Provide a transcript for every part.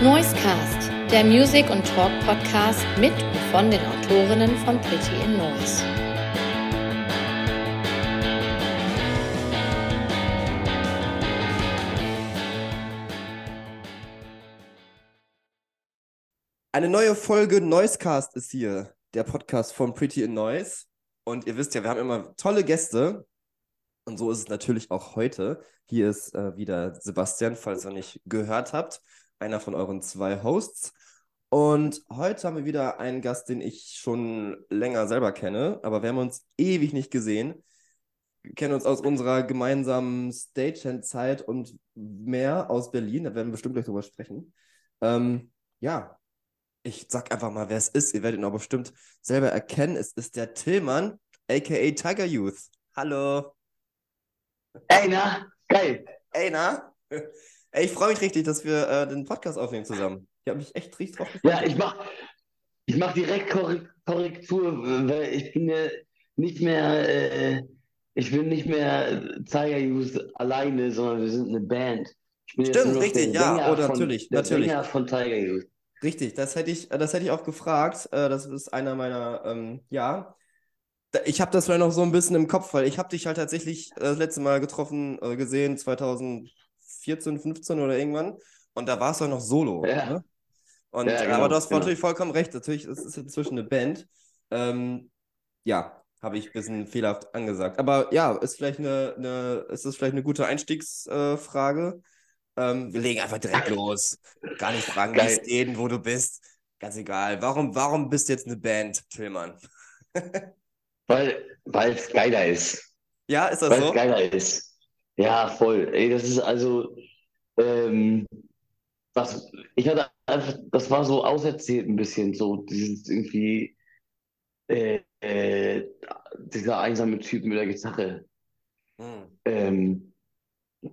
Noisecast, der Music- und Talk-Podcast mit und von den Autorinnen von Pretty in Noise. Eine neue Folge Noisecast ist hier, der Podcast von Pretty in Noise. Und ihr wisst ja, wir haben immer tolle Gäste. Und so ist es natürlich auch heute. Hier ist äh, wieder Sebastian, falls ihr nicht gehört habt, einer von euren zwei Hosts. Und heute haben wir wieder einen Gast, den ich schon länger selber kenne, aber wir haben uns ewig nicht gesehen. Wir kennen uns aus unserer gemeinsamen Stagehand-Zeit und mehr aus Berlin. Da werden wir bestimmt gleich drüber sprechen. Ähm, ja, ich sag einfach mal, wer es ist. Ihr werdet ihn auch bestimmt selber erkennen. Es ist der Tillmann, aka Tiger Youth. Hallo. Ey, na, geil. Ey, na? Ey, ich freue mich richtig, dass wir äh, den Podcast aufnehmen zusammen. Ich habe mich echt richtig drauf gefreut. Ja, ich mache ich mach direkt Korrektur, weil ich bin ja nicht mehr, äh, ich bin nicht mehr Tiger Youth alleine, sondern wir sind eine Band. Stimmt, richtig, ja, oh, natürlich, von, natürlich. Sänger von Tiger Youth. Richtig, das hätte ich, das hätte ich auch gefragt. Äh, das ist einer meiner, ähm, ja. Ich habe das vielleicht noch so ein bisschen im Kopf, weil ich habe dich halt tatsächlich äh, das letzte Mal getroffen, äh, gesehen, 2000, 14, 15 oder irgendwann. Und da war es doch noch solo. Ja. Ne? Und, ja, genau, aber du hast genau. natürlich vollkommen recht. Natürlich ist es inzwischen eine Band. Ähm, ja, habe ich ein bisschen fehlerhaft angesagt. Aber ja, ist vielleicht eine, eine ist das vielleicht eine gute Einstiegsfrage. Äh, ähm, wir legen einfach direkt los. Gar nicht fragen, wie es geht, wo du bist. Ganz egal. Warum, warum bist du jetzt eine Band, Tillmann? weil es geiler ist. Ja, ist das Weil's so? Weil es geiler ist. Ja, voll. Ey, das ist also, ähm, was, ich hatte einfach, das war so auserzählt ein bisschen, so dieses irgendwie, äh, äh, dieser einsame Typ mit der Gitarre. Hm. Ähm,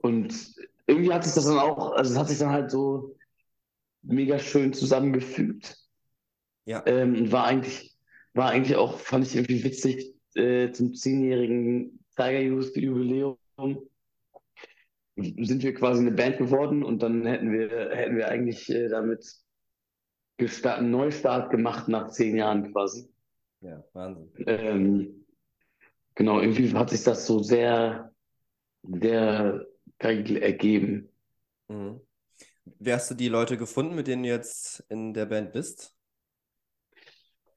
und irgendwie hat sich das dann auch, also es hat sich dann halt so mega schön zusammengefügt. Ja. Ähm, und war eigentlich, war eigentlich auch, fand ich irgendwie witzig, äh, zum zehnjährigen Tiger Youth Jubiläum sind wir quasi eine Band geworden und dann hätten wir, hätten wir eigentlich äh, damit einen Neustart gemacht nach zehn Jahren quasi. Ja, Wahnsinn. Ähm, genau, irgendwie hat sich das so sehr, sehr geil ergeben. Mhm. Wie hast du die Leute gefunden, mit denen du jetzt in der Band bist?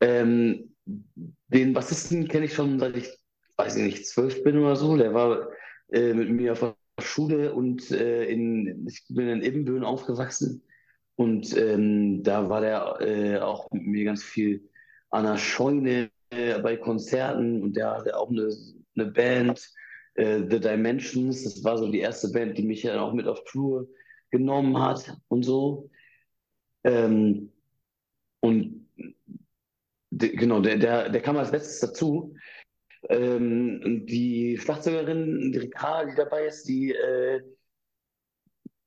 Ähm, den Bassisten kenne ich schon seit ich, weiß ich nicht, zwölf bin oder so. Der war äh, mit mir auf Schule und äh, in, ich bin in Ibbenbüren aufgewachsen. Und ähm, da war der äh, auch mit mir ganz viel an der Scheune äh, bei Konzerten und der hatte auch eine, eine Band, äh, The Dimensions. Das war so die erste Band, die mich dann auch mit auf Tour genommen hat und so. Ähm, und Genau, der, der, der kam als letztes dazu. Ähm, die Schlagzeugerin, die Rika, die dabei ist, die äh,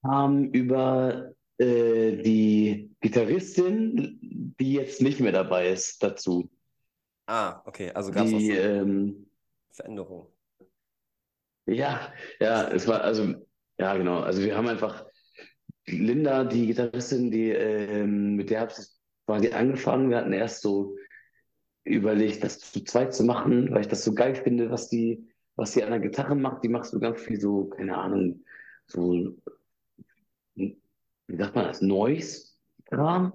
kam über äh, die Gitarristin, die jetzt nicht mehr dabei ist, dazu. Ah, okay, also gab es Die, so ähm, Veränderungen. ja, ja, es war, also, ja, genau. Also wir haben einfach Linda, die Gitarristin, die, ähm, mit der habe ich quasi angefangen. Wir hatten erst so überlegt, das zu zweit zu machen, weil ich das so geil finde, was die, was die an der Gitarre macht. Die macht so ganz viel so, keine Ahnung, so, wie sagt man das, Noise-Kram?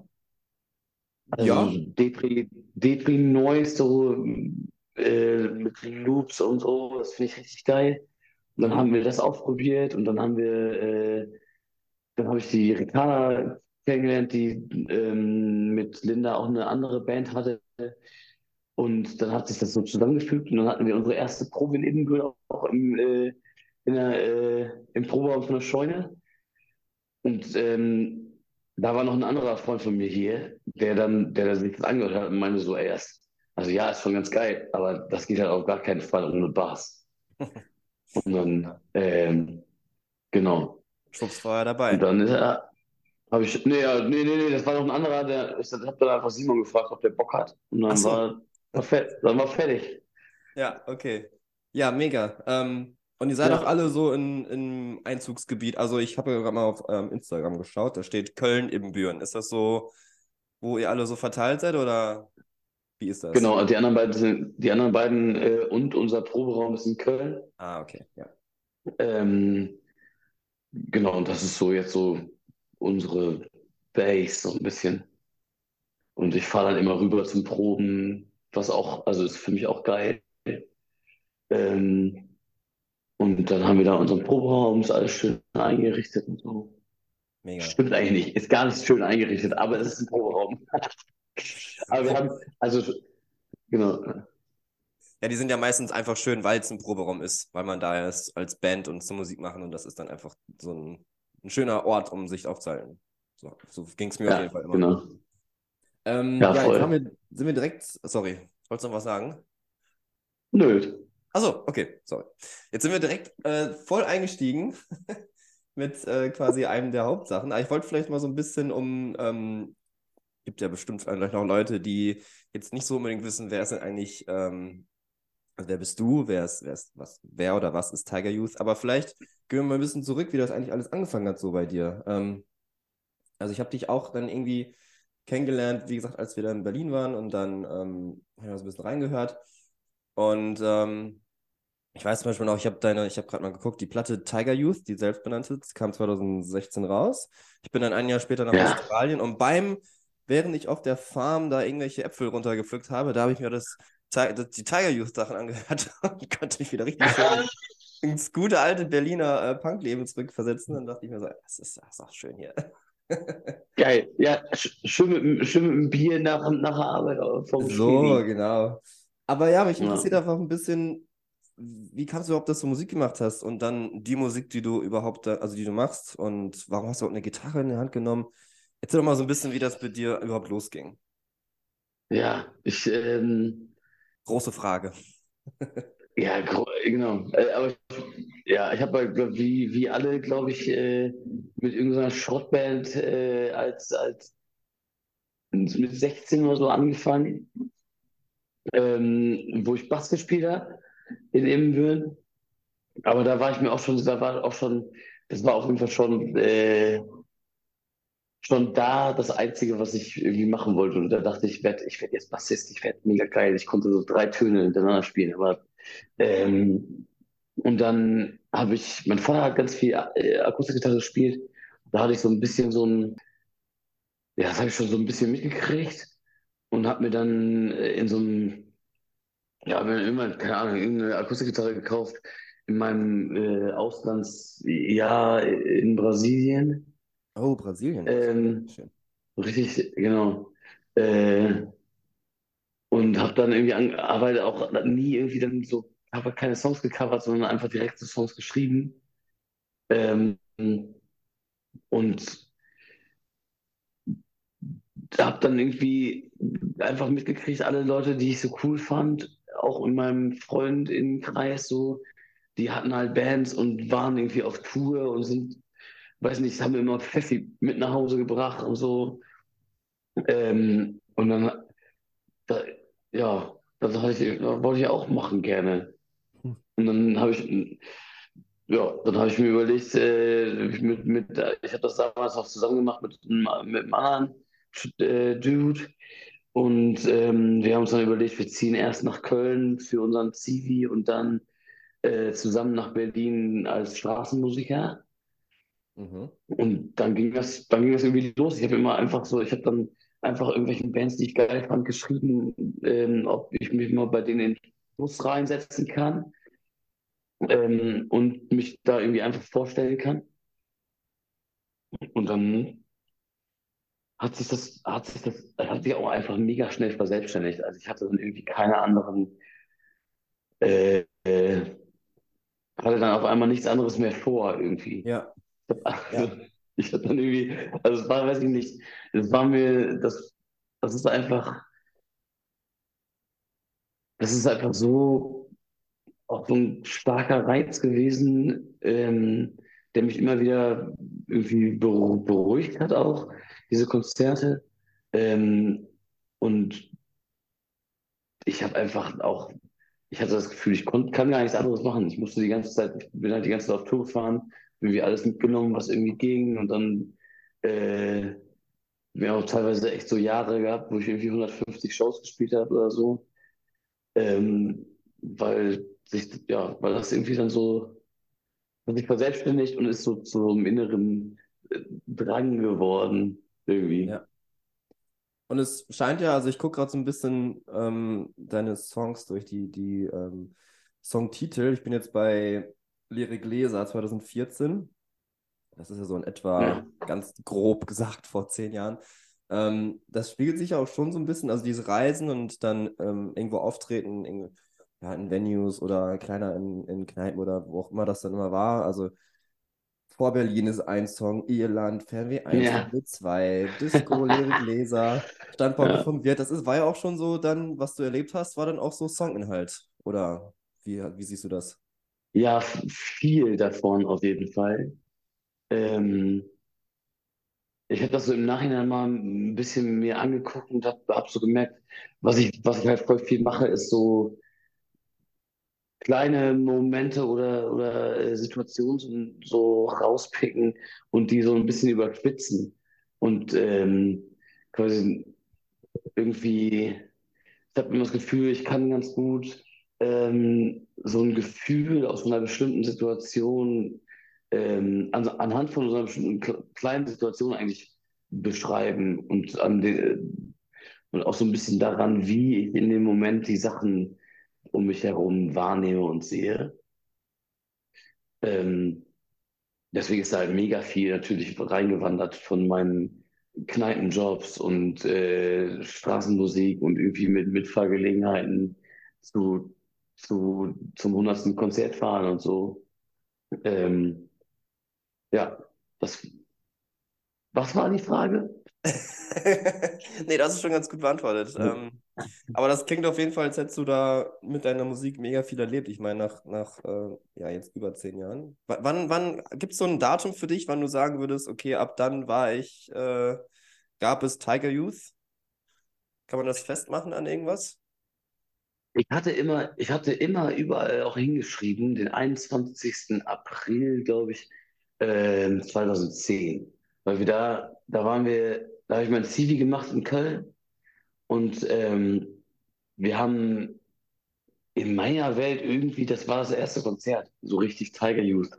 Also Ja. Depri, Depri Noise, so äh, mit Loops und so, das finde ich richtig geil. Und dann haben wir das ausprobiert und dann haben wir, äh, dann habe ich die Ricarda kennengelernt, die ähm, mit Linda auch eine andere Band hatte. Und dann hat sich das so zusammengefügt und dann hatten wir unsere erste Probe in Edinburgh auch im, äh, in der, äh, im Proberaum von der Scheune. Und ähm, da war noch ein anderer Freund von mir hier, der dann, der sich das angehört hat und meinte so, ey, das, also ja, ist schon ganz geil, aber das geht halt auf gar keinen Fall ohne Bass. Und dann, ähm, genau. Schwupps war er dabei. Und dann ist er, habe ich, nee, nee, nee, nee, das war noch ein anderer, der, ich habe dann einfach Simon gefragt, ob der Bock hat. Und dann so. war, dann war fertig. Ja, okay. Ja, mega. Ähm, Und ihr seid Ja. auch alle so in, im Einzugsgebiet. Also ich habe gerade mal auf ähm, Instagram geschaut, da steht Köln Ibbenbüren. Ist das so, wo ihr alle so verteilt seid oder wie ist das? Genau, die anderen beiden sind, die anderen beiden äh, und unser Proberaum ist in Köln. Ah, okay, ja. Ähm, genau, und das ist so jetzt so unsere Base so ein bisschen. Und ich fahre dann immer rüber zum Proben, was auch, also ist für mich auch geil. Ähm, und dann haben wir da unseren Proberaum, ist alles schön eingerichtet und so. Mega. Stimmt eigentlich nicht, ist gar nicht schön eingerichtet, aber es ist ein Proberaum. Aber wir haben, also, genau, Ja, die sind ja meistens einfach schön, weil es ein Proberaum ist, weil man da ist als Band und zum Musik machen und das ist dann einfach so ein, ein schöner Ort, um sich aufzuhalten. So, so ging es mir auf ja, jeden Fall immer. genau. Ähm, Ja, ja, voll. jetzt wir, sind wir direkt, sorry, wolltest du noch was sagen? Nö. Achso, okay, sorry. Jetzt sind wir direkt äh, voll eingestiegen mit äh, quasi einem der Hauptsachen. Aber ich wollte vielleicht mal so ein bisschen um, ähm, gibt ja bestimmt vielleicht noch Leute, die jetzt nicht so unbedingt wissen, wer ist denn eigentlich, ähm, also wer bist du, wer ist, wer ist, was, wer oder was ist Tiger Youth? Aber vielleicht gehen wir mal ein bisschen zurück, wie das eigentlich alles angefangen hat so bei dir. Ähm, also ich habe dich auch dann irgendwie kennengelernt, wie gesagt, als wir da in Berlin waren und dann ähm, habe ich mal so ein bisschen reingehört. Und ähm, ich weiß zum Beispiel noch, ich habe deine, ich habe gerade mal geguckt, die Platte Tiger Youth, die selbstbenannte, kam 2016 raus. Ich bin dann ein Jahr später nach Ja. Australien und beim, während ich auf der Farm da irgendwelche Äpfel runtergepflückt habe, da habe ich mir das, das die Tiger Youth Sachen angehört und konnte mich wieder richtig schön ins gute alte Berliner äh, Punkleben zurückversetzen. Dann dachte ich mir so, das ist, das ist auch schön hier. Geil. Ja, sch- schön mit, dem- schön mit dem Bier nach, nach der Arbeit vom So, Schmiedi. genau. Aber ja, mich Ja. interessiert einfach ein bisschen, wie kannst du überhaupt, dass du Musik gemacht hast und dann die Musik, die du überhaupt, also die du machst und warum hast du überhaupt eine Gitarre in die Hand genommen? Erzähl doch mal so ein bisschen, wie das bei dir überhaupt losging. Ja, ich, ähm, Große Frage. ja, genau. Äh, aber ja, ich habe halt, wie, wie alle, glaube ich, äh, mit irgendeiner Schrottband äh, als, als mit 16 oder so angefangen, ähm, wo ich Bass gespielt habe in Ibbenbüren. Aber da war ich mir auch schon, da war auch schon, das war auf jeden Fall schon, schon da das Einzige, was ich irgendwie machen wollte. Und da dachte ich, ich werde ich werd jetzt Bassist, ich werde mega geil. Ich konnte so drei Töne hintereinander spielen. Aber ähm, und dann habe ich, mein Vater hat ganz viel äh, Akustikgitarre gespielt. Da hatte ich so ein bisschen so ein, ja, das habe ich schon so ein bisschen mitgekriegt und habe mir dann äh, in so einem, ja, mir irgendwann, keine Ahnung, irgendeine Akustikgitarre gekauft in meinem äh, Auslandsjahr in Brasilien. Oh, Brasilien. Ähm. Richtig, genau. Äh, und habe dann irgendwie an, aber auch nie irgendwie dann so, habe keine Songs gecovert, sondern einfach direkte Songs geschrieben. Ähm, und habe dann irgendwie einfach mitgekriegt, alle Leute, die ich so cool fand, auch in meinem Freundinnenkreis so, die hatten halt Bands und waren irgendwie auf Tour und sind, weiß nicht, haben immer Pfeffi mit nach Hause gebracht und so. Ähm, und dann, da, ja, das ich, wollte ich auch machen gerne. Hm. Und dann habe ich, ja, dann habe ich mir überlegt, äh, mit, mit, ich habe das damals auch zusammen gemacht mit, einem- mit einem anderen äh, Dude. Und ähm, wir haben uns dann überlegt, wir ziehen erst nach Köln für unseren Zivi und dann äh, zusammen nach Berlin als Straßenmusiker. Mhm. Und dann ging das, dann ging das irgendwie los. Ich habe immer einfach so, ich habe dann einfach irgendwelchen Bands, die ich geil fand, geschrieben, ähm, ob ich mich mal bei denen in den Bus reinsetzen kann ähm, und mich da irgendwie einfach vorstellen kann. Und dann hat sich das, hat sich das, hat sich auch einfach mega schnell verselbstständigt. Also ich hatte dann irgendwie keine anderen, äh, äh, hatte dann auf einmal nichts anderes mehr vor irgendwie. Ja. Also, ich hatte dann irgendwie, also es war, weiß ich nicht, es war mir, das, das ist einfach, das ist einfach so auch so ein starker Reiz gewesen, ähm, der mich immer wieder irgendwie beru- beruhigt hat auch, diese Konzerte. Ähm, und ich habe einfach auch ich hatte das Gefühl, ich kann gar nichts anderes machen. Ich musste die ganze Zeit, ich bin halt die ganze Zeit auf Tour gefahren, irgendwie alles mitgenommen, was irgendwie ging und dann äh, wir haben auch teilweise echt so Jahre gehabt, wo ich irgendwie 150 Shows gespielt habe oder so. Ähm, weil sich, ja, weil das irgendwie dann so, hat sich verselbstständigt und ist so zu einem inneren äh, Drang geworden, irgendwie. Ja. Und es scheint ja, also ich gucke gerade so ein bisschen ähm, deine Songs durch, die, die ähm, Songtitel. Ich bin jetzt bei Lyrik Leser 2014. Das ist ja so in etwa Ja. ganz grob gesagt vor zehn Jahren. Ähm, das spiegelt sich ja auch schon so ein bisschen, also dieses Reisen und dann ähm, irgendwo auftreten, in, ja, in Venues oder kleiner in, in Kneipen oder wo auch immer das dann immer war. Also vor Berlin ist ein Song, Irland, Fernweh 1, Ja. Fernweh 2, Disco, Lyrik Leser, Standpauke Ja. vom Wirt. Das ist, war ja auch schon so dann, was du erlebt hast, war dann auch so Songinhalt. Oder wie, wie siehst du das? Ja, viel davon auf jeden Fall. Ähm, ich habe das so im Nachhinein mal ein bisschen mir angeguckt und habe hab so gemerkt, was ich, was ich halt voll viel mache, ist so kleine Momente oder, oder äh, Situationen so, so rauspicken und die so ein bisschen überspitzen. Und ähm, quasi irgendwie, ich habe immer das Gefühl, ich kann ganz gut ähm, so ein Gefühl aus einer bestimmten Situation ähm, an, anhand von so einer bestimmten kle- kleinen Situation eigentlich beschreiben und an den, und auch so ein bisschen daran, wie ich in dem Moment die Sachen um mich herum wahrnehme und sehe. Ähm, deswegen ist da halt mega viel natürlich reingewandert von meinen Kneipenjobs und äh, Straßenmusik und irgendwie mit Mitfahrgelegenheiten zu, zu, zum hundertsten Konzert fahren und so. Ähm, ja, das, was war die Frage? Nee, das ist schon ganz gut beantwortet. Ähm, aber das klingt auf jeden Fall, als hättest du da mit deiner Musik mega viel erlebt. Ich meine, nach, nach äh, ja, jetzt über zehn Jahren. W wann, wann gibt es so ein Datum für dich, wann du sagen würdest, okay, ab dann war ich, äh, gab es Tiger Youth? Kann man das festmachen an irgendwas? Ich hatte immer, ich hatte immer überall auch hingeschrieben, den 21. April, glaube ich, ähm, 2010. Weil wir da, da waren wir, da habe ich mein Zivi gemacht in Köln und ähm, wir haben in meiner Welt irgendwie, das war das erste Konzert, so richtig Tiger Youth.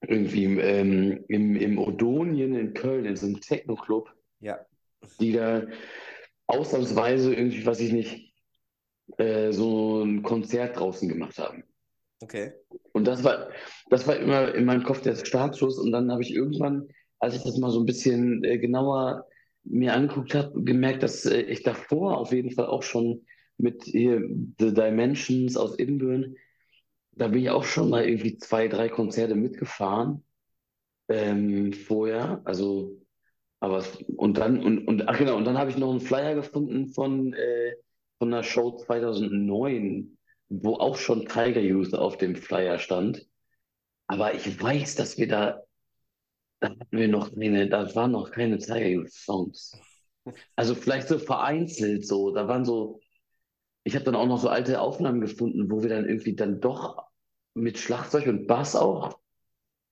Irgendwie ähm, im, im Odonien in Köln, in so einem Techno-Club, Ja. die da ausnahmsweise irgendwie, weiß ich nicht, äh, so ein Konzert draußen gemacht haben. Okay. Und das war, das war immer in meinem Kopf der Startschuss. Und dann habe ich irgendwann, als ich das mal so ein bisschen äh, genauer mir angeguckt habe, gemerkt, dass äh, ich davor auf jeden Fall auch schon mit hier The Dimensions aus Ibbenbüren, da bin ich auch schon mal irgendwie zwei, drei Konzerte mitgefahren ähm, vorher. Also, aber und dann und, und ach genau, und dann habe ich noch einen Flyer gefunden von äh, von einer Show 2009, wo auch schon Tiger Youth auf dem Flyer stand. Aber ich weiß, dass wir da, da hatten wir noch keine, da waren noch keine Tiger Youth Songs. Also vielleicht so vereinzelt so, da waren so, ich habe dann auch noch so alte Aufnahmen gefunden, wo wir dann irgendwie dann doch mit Schlagzeug und Bass auch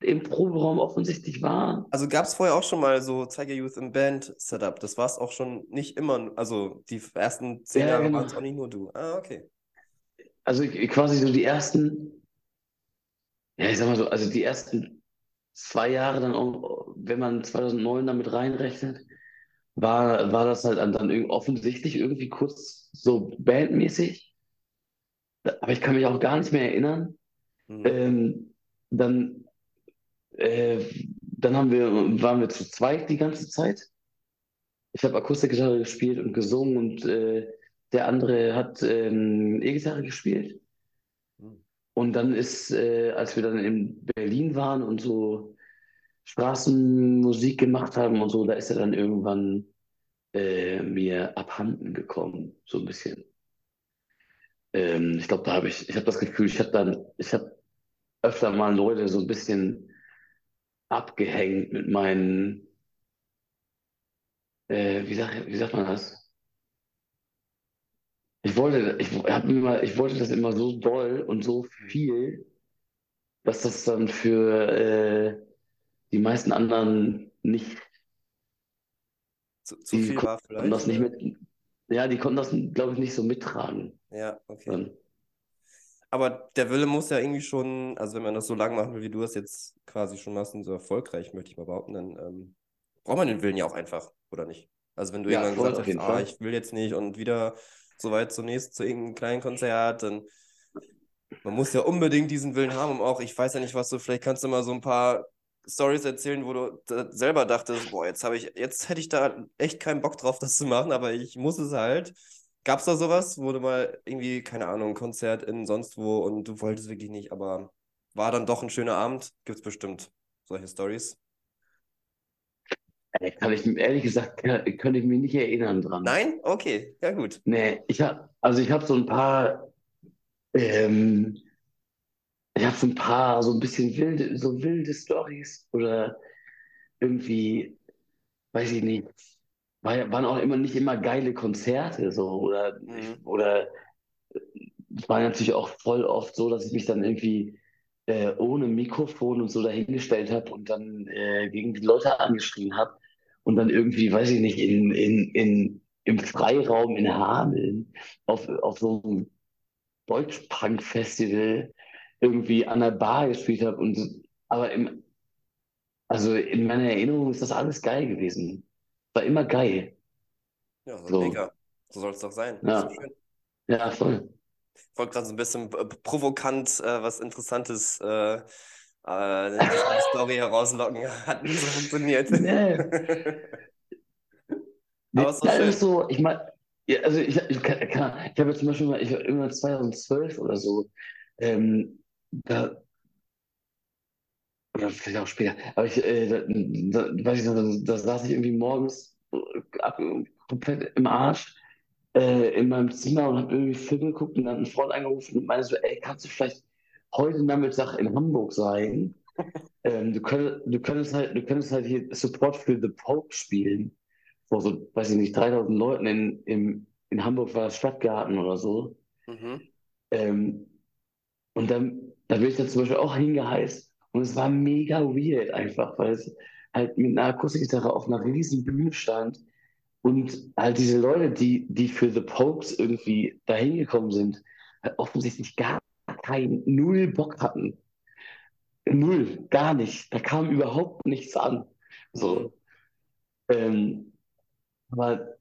im Proberaum offensichtlich waren. Also gab es vorher auch schon mal so Tiger Youth im Band-Setup. Das war es auch schon nicht immer, also die ersten zehn Ja, Jahre genau. waren es auch nicht nur du. Ah, okay. Also quasi so die ersten, ja, ich sag mal so, also die ersten zwei Jahre dann auch, wenn man 2009 damit reinrechnet, war, war das halt dann, dann irgendwie offensichtlich irgendwie kurz so bandmäßig. Aber ich kann mich auch gar nicht mehr erinnern. Mhm. Ähm, dann, äh, dann haben wir, waren wir zu zweit die ganze Zeit. Ich habe Akustikgitarre gespielt und gesungen und äh, der andere hat ähm, E-Gitarre gespielt. Mhm. Und dann ist, äh, als wir dann in Berlin waren und so Straßenmusik gemacht haben und so, da ist er dann irgendwann äh, mir abhanden gekommen, so ein bisschen. Ähm, ich glaube, da habe ich, ich habe das Gefühl, ich habe dann, ich habe öfter mal Leute so ein bisschen abgehängt mit meinen, äh, wie sag, wie sagt man das? Ich wollte, ich, hab immer, ich wollte das immer so doll und so viel, dass das dann für äh, die meisten anderen nicht, Zu, zu viel war konnten das vielleicht, nicht mit, ja, die konnten das, glaube ich, nicht so mittragen. Ja, okay. Dann. Aber der Wille muss ja irgendwie schon, also wenn man das so lang machen will, wie du es jetzt quasi schon machst und so erfolgreich, möchte ich mal behaupten, dann ähm, braucht man den Willen ja auch einfach, oder nicht? Also wenn du Ja, irgendwann gesagt hast, ah, ich will jetzt nicht und wieder so weit zunächst zu irgendeinem kleinen Konzert, dann man muss ja unbedingt diesen Willen haben, um auch, ich weiß ja nicht, was du, vielleicht kannst du mal so ein paar Stories erzählen, wo du selber dachtest, boah, jetzt habe ich, jetzt hätte ich da echt keinen Bock drauf, das zu machen, aber ich muss es halt. Gab es da sowas, du mal irgendwie, keine Ahnung, ein Konzert in sonst wo und du wolltest wirklich nicht, aber war dann doch ein schöner Abend? Gibt es bestimmt solche Stories? Kann ich, ehrlich gesagt, könnte ich mich nicht erinnern dran. Nein? Okay, ja gut. Nee, ich habe, also ich habe so ein paar, ähm, ich habe so ein paar, so ein bisschen wilde, so wilde Stories oder irgendwie, weiß ich nicht, war, waren auch immer nicht immer geile Konzerte so oder Mhm. oder es war natürlich auch voll oft so, dass ich mich dann irgendwie äh, ohne Mikrofon und so dahingestellt habe und dann äh, gegen die Leute angeschrien habe und dann irgendwie, weiß ich nicht, in, in, in, im Freiraum in Hameln auf, auf so einem Deutschpunk-Festival irgendwie an der Bar gespielt habe und aber im, also in meiner Erinnerung ist das alles geil gewesen. War immer geil. Ja, so So, mega. So soll es doch sein. Ja, ja, voll. Ich wollte gerade so ein bisschen äh, provokant äh, was Interessantes, äh, äh, eine Story herauslocken. Hat nicht so funktioniert. Nee. Aber Nee, ja, es schön. ist so, ich meine, ja, also ich, ich, kann, kann, ich habe jetzt zum Beispiel mal, ich irgendwann 2012 oder so, ähm, da, oder vielleicht auch später, aber ich, äh, da, da, weiß ich noch, da, saß ich irgendwie morgens äh, ab, komplett im Arsch äh, in meinem Zimmer und habe irgendwie Film geguckt und dann hat ein Freund angerufen und meinte so, ey, kannst du vielleicht heute Nachmittag in Hamburg sein? Ähm, du könntest, du könntest halt, du könntest halt hier Support für The Pope spielen vor so, weiß ich nicht, 3000 Leuten in, im, in Hamburg war das Stadtgarten oder so. Mhm. Ähm, und dann, da bin ich dann zum Beispiel auch hingeheißt und es war mega weird einfach, weil es halt mit einer Akustikgitarre auf einer riesen Bühne stand und halt diese Leute, die, die für The Pokes irgendwie da hingekommen sind, halt offensichtlich gar keinen, null Bock hatten. Null, gar nicht. Da kam überhaupt nichts an. So. Ähm, aber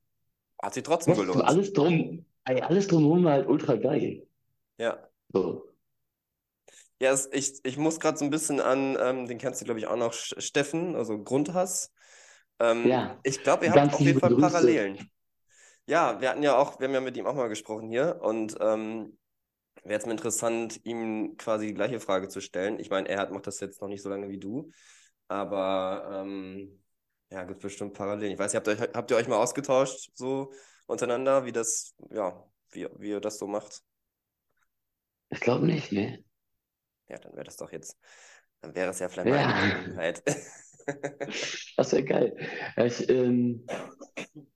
Hat sich trotzdem gelohnt. alles drum, alles drumherum war halt ultra geil. Ja. So. Ja, es, ich, ich muss gerade so ein bisschen an, ähm, den kennst du, glaube ich, auch noch, Steffen, also Grundhass. Ähm, Ja, ich glaube, ihr habt auf jeden Fall Grüße. Parallelen. Ja, wir hatten ja auch, wir haben ja mit ihm auch mal gesprochen hier und ähm, wäre jetzt mal interessant, ihm quasi die gleiche Frage zu stellen. Ich meine, er hat, macht das jetzt noch nicht so lange wie du, aber ähm, ja, gibt bestimmt Parallelen. Ich weiß nicht, habt ihr euch, habt ihr euch mal ausgetauscht, so untereinander, wie das, ja, wie, wie ihr das so macht? Ich glaube nicht, ne? Ja, dann wäre das doch jetzt, dann wäre es ja vielleicht mal eine Ja, Gelegenheit. das wäre geil. Ja, ich ähm,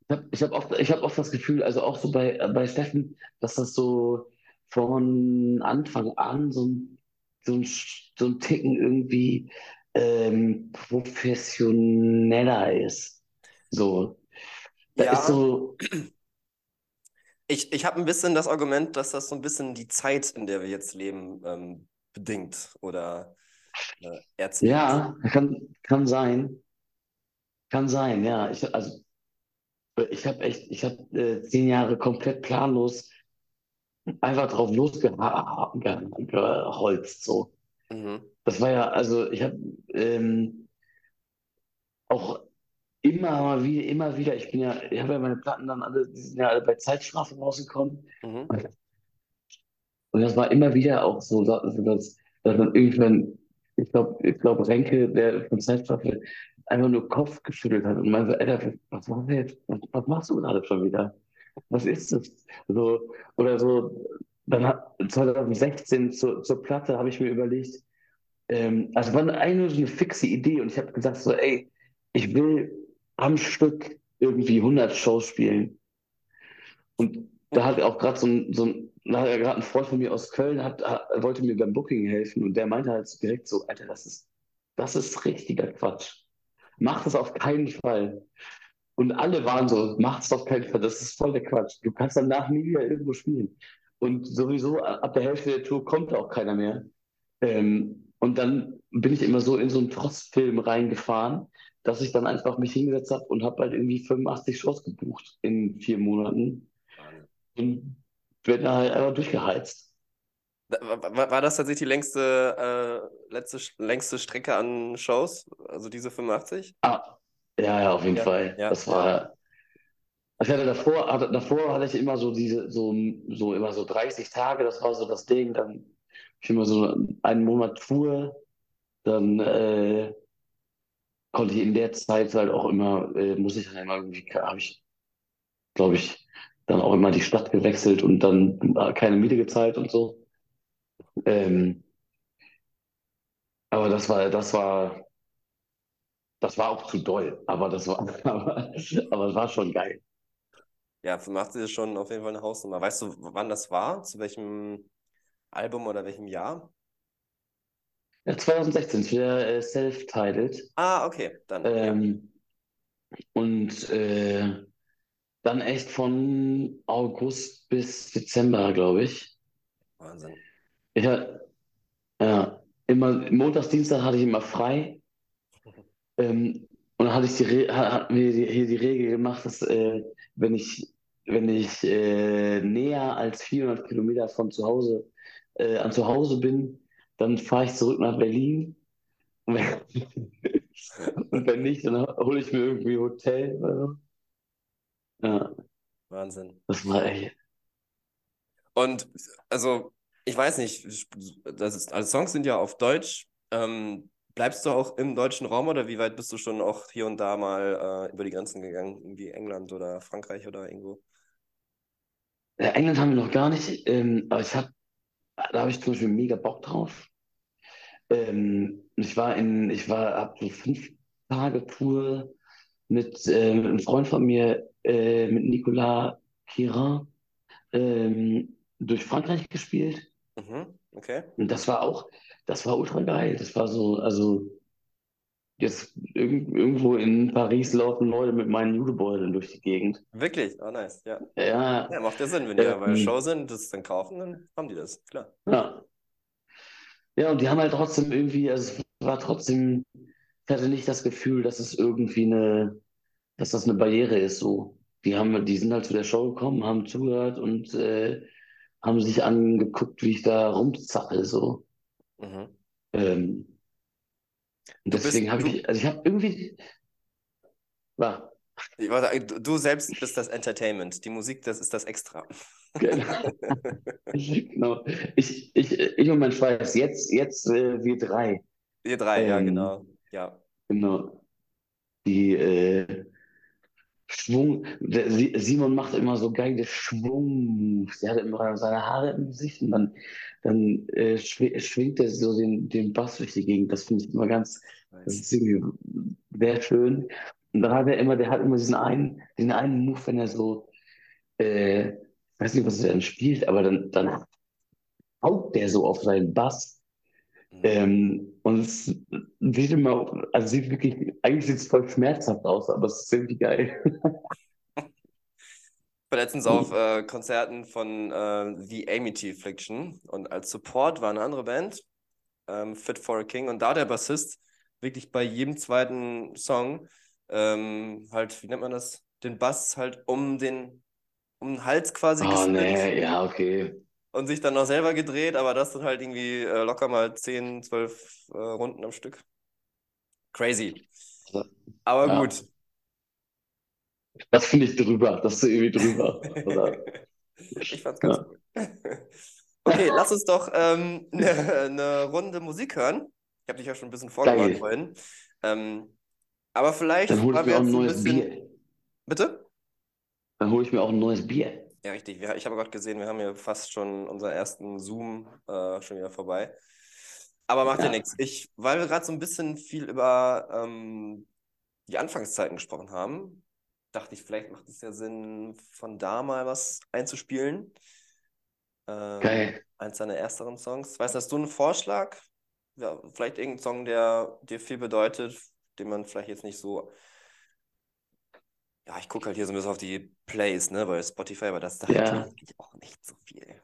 ich habe ich hab oft, ich hab oft das Gefühl, also auch so bei, bei Steffen, dass das so von Anfang an so ein, so ein, so ein Ticken irgendwie ähm, professioneller ist. So, da ist Ja, so, ich, ich habe ein bisschen das Argument, dass das so ein bisschen die Zeit, in der wir jetzt leben, ähm, bedingt oder äh, erzwingt. ja, kann, kann sein, kann sein, ja. Ich, also, ich habe echt, ich habe äh, zehn Jahre komplett planlos einfach drauf losgeholzt, so. Mhm. Das war ja, also ich habe ähm, auch immer mal wieder, immer wieder, ich bin ja, ich habe ja meine Platten dann alle, die sind ja alle bei Zeitstrafe rausgekommen. Mhm. Und das war immer wieder auch so, dass, dass, man irgendwann, ich glaube, ich glaube, Renke, der von Zeitstrafe, einfach nur Kopf geschüttelt hat und meinte, Alter, was machst du jetzt? Was, was machst du gerade schon wieder? Was ist das? So, oder so, dann hat 2016 zur, zur Platte habe ich mir überlegt, ähm, also war nur so eine fixe Idee und ich habe gesagt so, ey, ich will am Stück irgendwie 100 Shows spielen. Und da hat auch gerade so ein, so ein, gerade ein Freund von mir aus Köln hat, hat, wollte mir beim Booking helfen und der meinte halt direkt so, Alter, das ist, das ist richtiger Quatsch. Mach das auf keinen Fall. Und alle waren so, mach es auf keinen Fall, das ist voll der Quatsch. Du kannst danach nie wieder irgendwo spielen. Und sowieso ab der Hälfte der Tour kommt auch keiner mehr. Ähm, und dann bin ich immer so in so einen Trotzfilm reingefahren, dass ich dann einfach mich hingesetzt habe und habe halt irgendwie 85 Shows gebucht in vier Monaten. Und werde halt einfach durchgeheizt. War, war das tatsächlich die längste, äh, letzte, längste Strecke an Shows? Also diese 85? Ah, ja, ja, auf jeden Ja, Fall. ja. Das war. Ich hatte davor, hatte, davor hatte ich immer so diese, so, so immer so 30 Tage, das war so das Ding. Dann ich immer so einen Monat Tour. Dann äh, konnte ich in der Zeit halt auch immer, äh, muss ich dann immer irgendwie, habe ich, glaube ich, dann auch immer die Stadt gewechselt und dann äh, keine Miete gezahlt und so. Ähm, aber das war, das war, das war auch zu doll. Aber das war, aber, aber es war schon geil. Ja, 85 ist schon auf jeden Fall eine Hausnummer. Weißt du, wann das war? Zu welchem Album oder welchem Jahr? Ja, 2016 ist wieder äh, self-titled. Ah, okay, dann. ja. Ähm, und äh, dann echt von August bis Dezember, glaube ich. Wahnsinn. Ich hatte, ja, immer, montags, Dienstag hatte ich immer frei. Ähm, und dann hatte ich die, hatten wir die, hier die Regel gemacht, dass äh, wenn ich, wenn ich äh, näher als 400 Kilometer von zu Hause äh, an zu Hause bin, dann fahre ich zurück nach Berlin. Und wenn, und wenn nicht, dann hole ich mir irgendwie Hotel oder so. Ja, Wahnsinn. das war echt. Und also, ich weiß nicht, das ist, also Songs sind ja auf Deutsch. Ähm, bleibst du auch im deutschen Raum oder wie weit bist du schon auch hier und da mal äh, über die Grenzen gegangen? Irgendwie England oder Frankreich oder irgendwo? Ja, England haben wir noch gar nicht, ähm, aber ich hab, da habe ich zum Beispiel mega Bock drauf. Ähm, ich war in, ich war, hab so fünf Tage Tour mit äh, mit einem Freund von mir, äh, mit Nicolas Queyrin, ähm, durch Frankreich gespielt. Mhm, okay. Und das war auch, das war ultra geil. Das war so, also jetzt irg irgendwo in Paris laufen Leute mit meinen Judebeuteln durch die Gegend. Wirklich? Oh, nice. Ja. Ja, Ja, macht ja Sinn, wenn die ja bei der ähm, Show sind, das dann kaufen, dann haben die das, klar. ja. Ja, und die haben halt trotzdem irgendwie, also es war trotzdem, ich hatte nicht das Gefühl, dass es irgendwie eine, dass das eine Barriere ist, so. Die haben, die sind halt zu der Show gekommen, haben zugehört und äh, haben sich angeguckt, wie ich da rumzappel, so. Mhm. Ähm, und deswegen habe ich, also ich habe irgendwie, war, sagen, du, selbst bist das Entertainment. Die Musik, das ist das Extra. genau, genau. Ich, ich, ich und mein Schweiß, jetzt, jetzt äh, wir drei. Ihr drei, ja, Ähm, genau. Ja. genau. Die äh, Schwung, Simon macht immer so geile Schwung-Moves. Der hat immer seine Haare im Gesicht und dann, dann äh, schw schwingt er so den, den Bass durch die Gegend. Das finde ich immer ganz, das ist irgendwie sehr schön. Und dann hat er immer, der hat immer diesen einen, den einen Move, wenn er so, äh, ich weiß nicht, was er dann spielt, aber dann, dann haut der so auf seinen Bass. Mhm. Ähm, und es sieht immer, also sieht wirklich, eigentlich sieht es voll schmerzhaft aus, aber es ist irgendwie geil. Ich war letztens auf äh, Konzerten von äh, The Amity Affliction und als Support war eine andere Band, ähm, Fit for a King, und da der Bassist wirklich bei jedem zweiten Song ähm, halt, wie nennt man das, den Bass halt um den, um den Hals quasi Oh nee, ja, okay. Und sich dann noch selber gedreht, aber das dann halt irgendwie äh, locker mal 10, 12 äh, Runden am Stück. Crazy. Aber Ja, gut. das finde ich drüber, das ist irgendwie drüber. Ich fand's ganz ja, cool. Okay, lass uns doch ähm, eine, eine Runde Musik hören. Ich habe dich ja schon ein bisschen vorgewarnt geil. vorhin. Ähm, aber vielleicht, Dann hole ich mir wir auch ein neues bisschen. Bier. Bitte? Dann hole ich mir auch ein neues Bier. Ja, richtig. Ich habe gerade gesehen, wir haben hier fast schon unseren ersten Zoom äh, schon wieder vorbei. Aber macht ja Ja, nichts. Ich, weil wir gerade so ein bisschen viel über ähm, die Anfangszeiten gesprochen haben, dachte ich, vielleicht macht es ja Sinn, von da mal was einzuspielen. Ähm, Geil. Eins deiner ersteren Songs. Weißt du, hast du einen Vorschlag? Ja, vielleicht irgendein Song, der dir viel bedeutet, den man vielleicht jetzt nicht so. Ja, ich gucke halt hier so ein bisschen auf die Plays, ne, bei Spotify, aber das da Ja. hat eigentlich auch nicht so viel.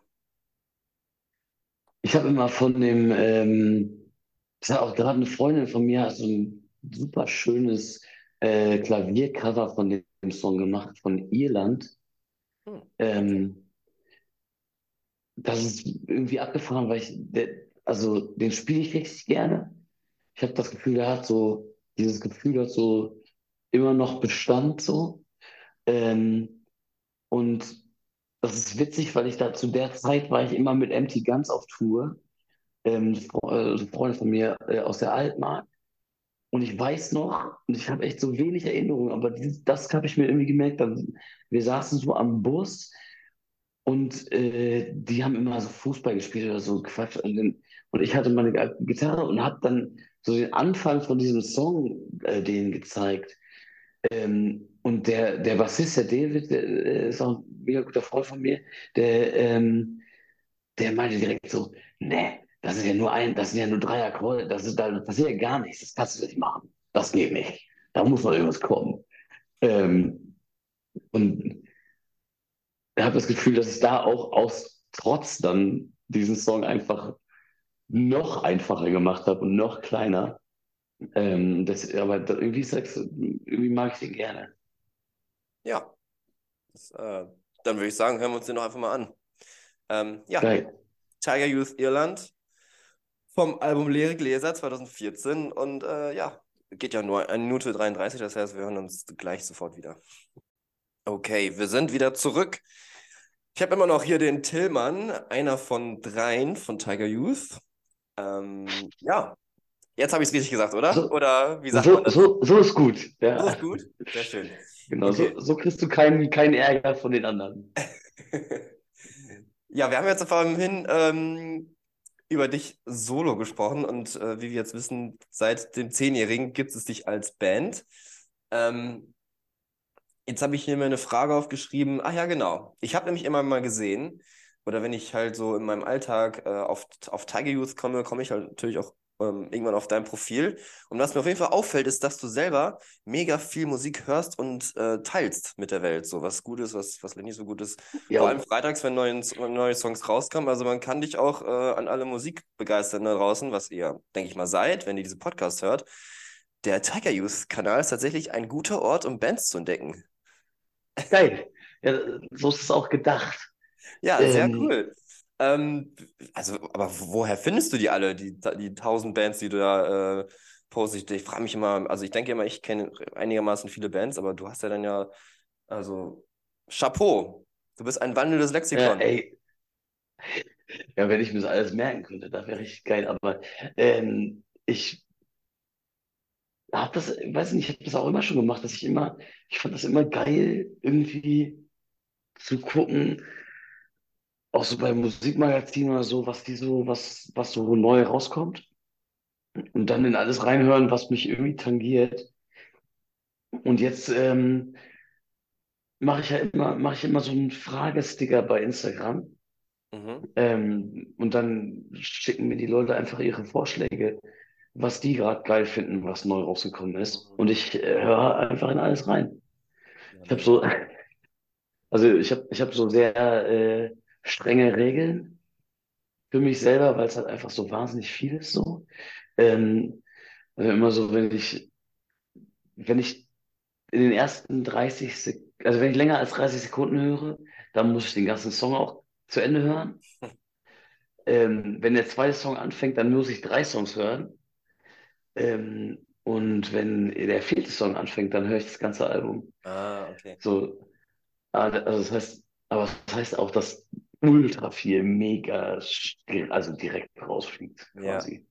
Ich habe immer von dem, ähm, das hat auch gerade eine Freundin von mir, hat so ein super schönes äh, Klaviercover von dem Song gemacht, von Irland. Hm. Ähm, das ist irgendwie abgefahren, weil ich, der, also den spiele ich richtig gerne. Ich habe das Gefühl, der hat so, dieses Gefühl hat so immer noch Bestand so. Ähm, und das ist witzig, weil ich da zu der Zeit war ich immer mit Empty Guns auf Tour. Ähm, äh, eine Freundin von mir äh, aus der Altmark. Und ich weiß noch, und ich habe echt so wenig Erinnerungen, aber dieses, das habe ich mir irgendwie gemerkt. Dann, wir saßen so am Bus und äh, die haben immer so Fußball gespielt oder so Quatsch. Und, dann, und ich hatte meine Gitarre und habe dann so den Anfang von diesem Song äh, denen gezeigt. Ähm, und der, der Bassist, der David, der ist auch ein mega guter Freund von mir, der, ähm, der meinte direkt so, nee, das ist ja nur ein, das sind ja nur drei Akkorde, das ist, da passiert ja gar nichts, das kannst du nicht machen. Das geht nicht. Da muss noch irgendwas kommen. Ähm, und ich habe das Gefühl, dass es da auch aus Trotz dann diesen Song einfach noch einfacher gemacht habe und noch kleiner. Ähm, das, aber irgendwie, sagst irgendwie mag ich den gerne. Ja, das, äh, dann würde ich sagen, hören wir uns den doch einfach mal an. Ähm, ja, Geil. Tiger Youth Irland vom Album Leere Gläser 2014 und äh, ja, geht ja nur eine Minute 33, das heißt, wir hören uns gleich sofort wieder. Okay, wir sind wieder zurück. Ich habe immer noch hier den Tillmann, einer von dreien von Tiger Youth. Ähm, ja, jetzt habe ich es richtig gesagt, oder? So- Oder wie sagt man So, das? so, so ist gut. So Ja, ist gut? Sehr schön. Genau. Okay. So, so kriegst du keinen, keinen Ärger von den anderen. Ja, wir haben jetzt vorhin ähm, über dich solo gesprochen und äh, wie wir jetzt wissen, seit dem Zehnjährigen gibt es dich als Band. Ähm, jetzt habe ich hier mir eine Frage aufgeschrieben. Ach ja, genau. Ich habe nämlich immer mal gesehen, oder wenn ich halt so in meinem Alltag äh, auf, auf Tiger Youth komme, komme ich halt natürlich auch ähm, irgendwann auf dein Profil. Und was mir auf jeden Fall auffällt, ist, dass du selber mega viel Musik hörst und äh, teilst mit der Welt. So was gut ist, was, was nicht so gut ist. Ja, Vor allem freitags, wenn neue, neue Songs rauskommen. Also man kann dich auch äh, an alle Musikbegeisterten da draußen, was ihr, denke ich mal, seid, wenn ihr diese Podcast hört. Der Tiger Youth Kanal ist tatsächlich ein guter Ort, um Bands zu entdecken. geil. Ja, so ist es auch gedacht. Ja, sehr Ähm, cool. Ähm, also, aber woher findest du die alle, die, die tausend Bands, die du da äh, postest? Ich frage mich immer, also ich denke immer, ich kenne einigermaßen viele Bands, aber du hast ja dann ja, also Chapeau, du bist ein wandelndes Lexikon. ey. Ja, wenn ich mir das alles merken könnte, das wäre richtig geil. Aber ähm, ich habe das, weiß nicht, ich habe das auch immer schon gemacht, dass ich immer, ich fand das immer geil, irgendwie zu gucken, auch so bei Musikmagazinen oder so, was die so, was, was so neu rauskommt. Und dann in alles reinhören, was mich irgendwie tangiert. Und jetzt ähm, mache ich ja immer, mache ich immer so einen Fragesticker bei Instagram. Mhm. Ähm, und dann schicken mir die Leute einfach ihre Vorschläge, was die gerade geil finden, was neu rausgekommen ist. Und ich äh, höre einfach in alles rein. Ich habe so, also ich habe ich hab so sehr äh, strenge Regeln für mich selber, weil es halt einfach so wahnsinnig viel ist so. Ähm, also immer so, wenn ich, wenn ich in den ersten 30 Sek also wenn ich länger als 30 Sekunden höre, dann muss ich den ganzen Song auch zu Ende hören. Ähm, wenn der zweite Song anfängt, dann muss ich drei Songs hören. Ähm, und wenn der vierte Song anfängt, dann höre ich das ganze Album. Ah, okay. So, ah, also das heißt, aber das heißt auch, dass ultra viel mega, also direkt rausfliegt, Ja. quasi.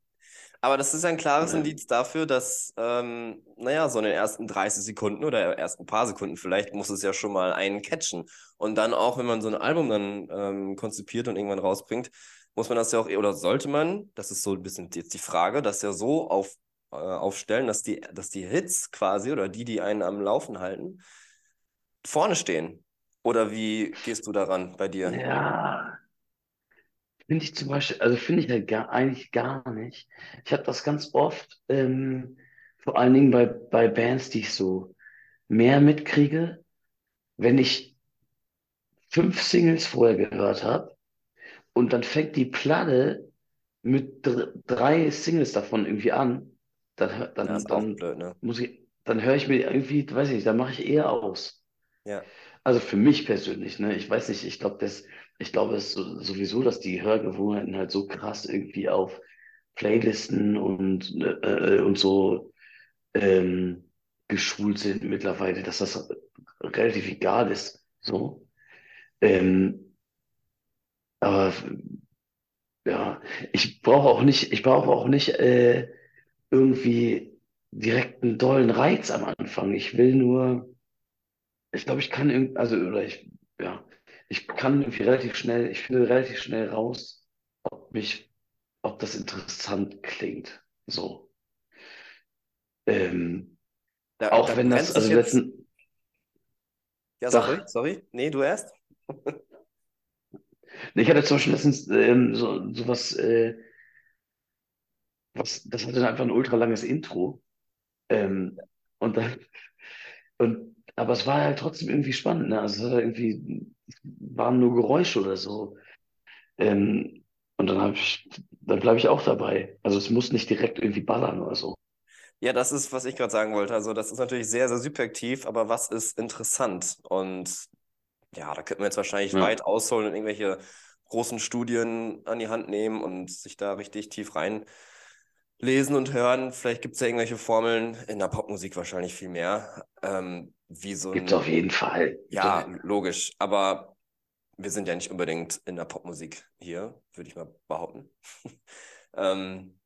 Aber das ist ein klares Ja. Indiz dafür, dass, ähm, naja, so in den ersten 30 Sekunden oder ersten paar Sekunden vielleicht muss es ja schon mal einen catchen. Und dann auch, wenn man so ein Album dann ähm, konzipiert und irgendwann rausbringt, muss man das ja auch, oder sollte man, das ist so ein bisschen jetzt die Frage, das ja so auf, äh, aufstellen, dass die, dass die Hits quasi oder die, die einen am Laufen halten, vorne stehen? Oder wie gehst du daran bei dir? Ja, finde ich zum Beispiel, also finde ich halt gar, eigentlich gar nicht. Ich habe das ganz oft, ähm, vor allen Dingen bei, bei Bands, die ich so mehr mitkriege, wenn ich fünf Singles vorher gehört habe und dann fängt die Platte mit dr drei Singles davon irgendwie an, dann, dann, dann blöd, ne? muss ich, dann höre ich mir irgendwie, weiß ich nicht, dann mache ich eher aus. Ja. Also für mich persönlich, ne? Ich weiß nicht, ich glaube, das, ich glaube es so, sowieso, dass die Hörgewohnheiten halt so krass irgendwie auf Playlisten und, äh, äh, und so ähm, geschult sind mittlerweile, dass das relativ egal ist. So. Ähm, aber ja, ich brauche auch nicht, ich brauche auch nicht äh, irgendwie direkt einen dollen Reiz am Anfang. Ich will nur, ich glaube, ich kann irgendwie, also, oder ich, ja, ich kann irgendwie relativ schnell, ich finde relativ schnell raus, ob mich, ob das interessant klingt. So. Ähm, Da, auch da wenn das, also jetzt. letzten, Ja, sag sag, sorry. Nee, du erst? ich hatte zum Beispiel letztens ähm, so, so was, äh, was, das hatte dann einfach ein ultra langes Intro. Ähm, und dann, und, aber es war halt trotzdem irgendwie spannend, ne? Also es halt irgendwie, waren nur Geräusche oder so. Ähm, und dann habe ich, dann bleibe ich auch dabei. Also es muss nicht direkt irgendwie ballern oder so. Ja, das ist, was ich gerade sagen wollte. Also, das ist natürlich sehr, sehr subjektiv, aber was ist interessant? Und ja, da könnte man jetzt wahrscheinlich Ja. weit ausholen und irgendwelche großen Studien an die Hand nehmen und sich da richtig tief reinlesen und hören. Vielleicht gibt es ja irgendwelche Formeln, in der Popmusik wahrscheinlich viel mehr, ähm, wie so Gibt's auf ein, jeden Fall. Ja, auf, logisch, aber wir sind ja nicht unbedingt in der Popmusik hier, würde ich mal behaupten. Ähm,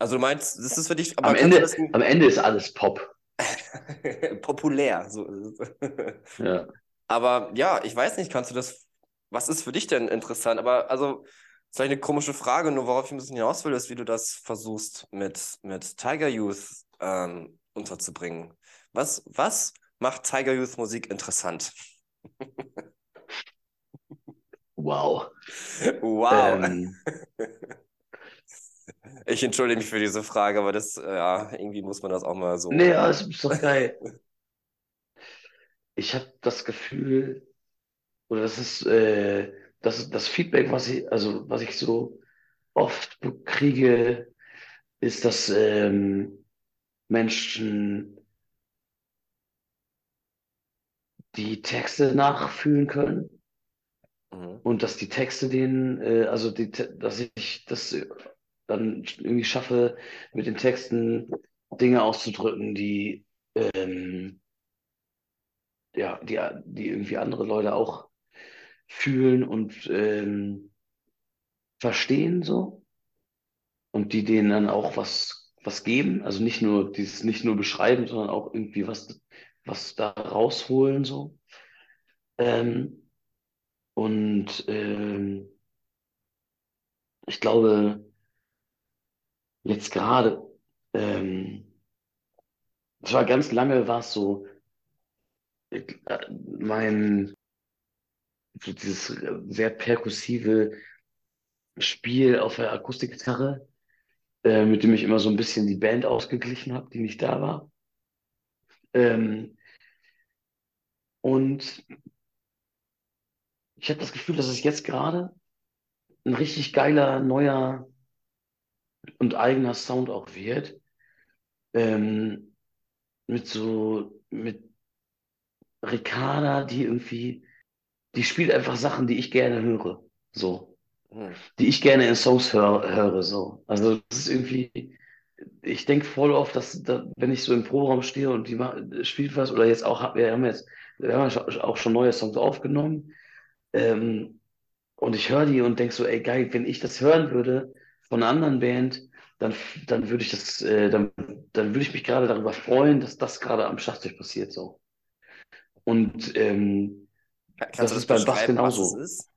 also du meinst, das ist für dich, aber am Ende, das am Ende ist alles Pop. populär, so ist es. Ja. Aber ja, ich weiß nicht, kannst du das, was ist für dich denn interessant? Aber also, ist vielleicht eine komische Frage, nur worauf ich ein bisschen hinaus will, ist, wie du das versuchst mit, mit Tiger Youth ähm, unterzubringen. Was, was macht Tiger Youth Musik interessant? Wow. Wow. Ähm, Ich entschuldige mich für diese Frage, aber das, äh, ja, irgendwie muss man das auch mal so. nee, ja, es ist doch geil. Ich habe das Gefühl, oder das ist, äh, das ist das Feedback, was ich, also was ich so oft kriege, ist, dass ähm, Menschen die Texte nachfühlen können Mhm. und dass die Texte denen, äh, also die, dass ich das dann irgendwie schaffe, mit den Texten Dinge auszudrücken, die ähm, ja, die, die irgendwie andere Leute auch fühlen und ähm, verstehen so und die denen dann auch was, was geben. Also nicht nur dieses nicht nur beschreiben, sondern auch irgendwie was, was da rausholen so. Ähm, und ähm, ich glaube, jetzt gerade, ähm, es war ganz lange, war es so, äh, mein, so dieses äh, sehr perkussive Spiel auf der Akustikgitarre, äh, mit dem ich immer so ein bisschen die Band ausgeglichen habe, die nicht da war. Ähm, und ich habe das Gefühl, dass es jetzt gerade ein richtig geiler, neuer und eigener Sound auch wird. Ähm, mit so, mit Ricarda, die irgendwie, die spielt einfach Sachen, die ich gerne höre. So. Mhm. Die ich gerne in Songs hör, höre. So. Also, das ist irgendwie, ich denke voll oft, dass, da, wenn ich so im Proberaum stehe und die spielt was, oder jetzt auch, wir haben jetzt, wir haben auch schon neue Songs aufgenommen, ähm, und ich höre die und denke so, ey, geil, wenn ich das hören würde von einer anderen Band, dann, dann würde ich das, äh, dann, dann würde ich mich gerade darüber freuen, dass das gerade am Schlagzeug passiert, so. Und ähm, Kannst das du das ist beim Bass beschreiben, was es genauso. ist?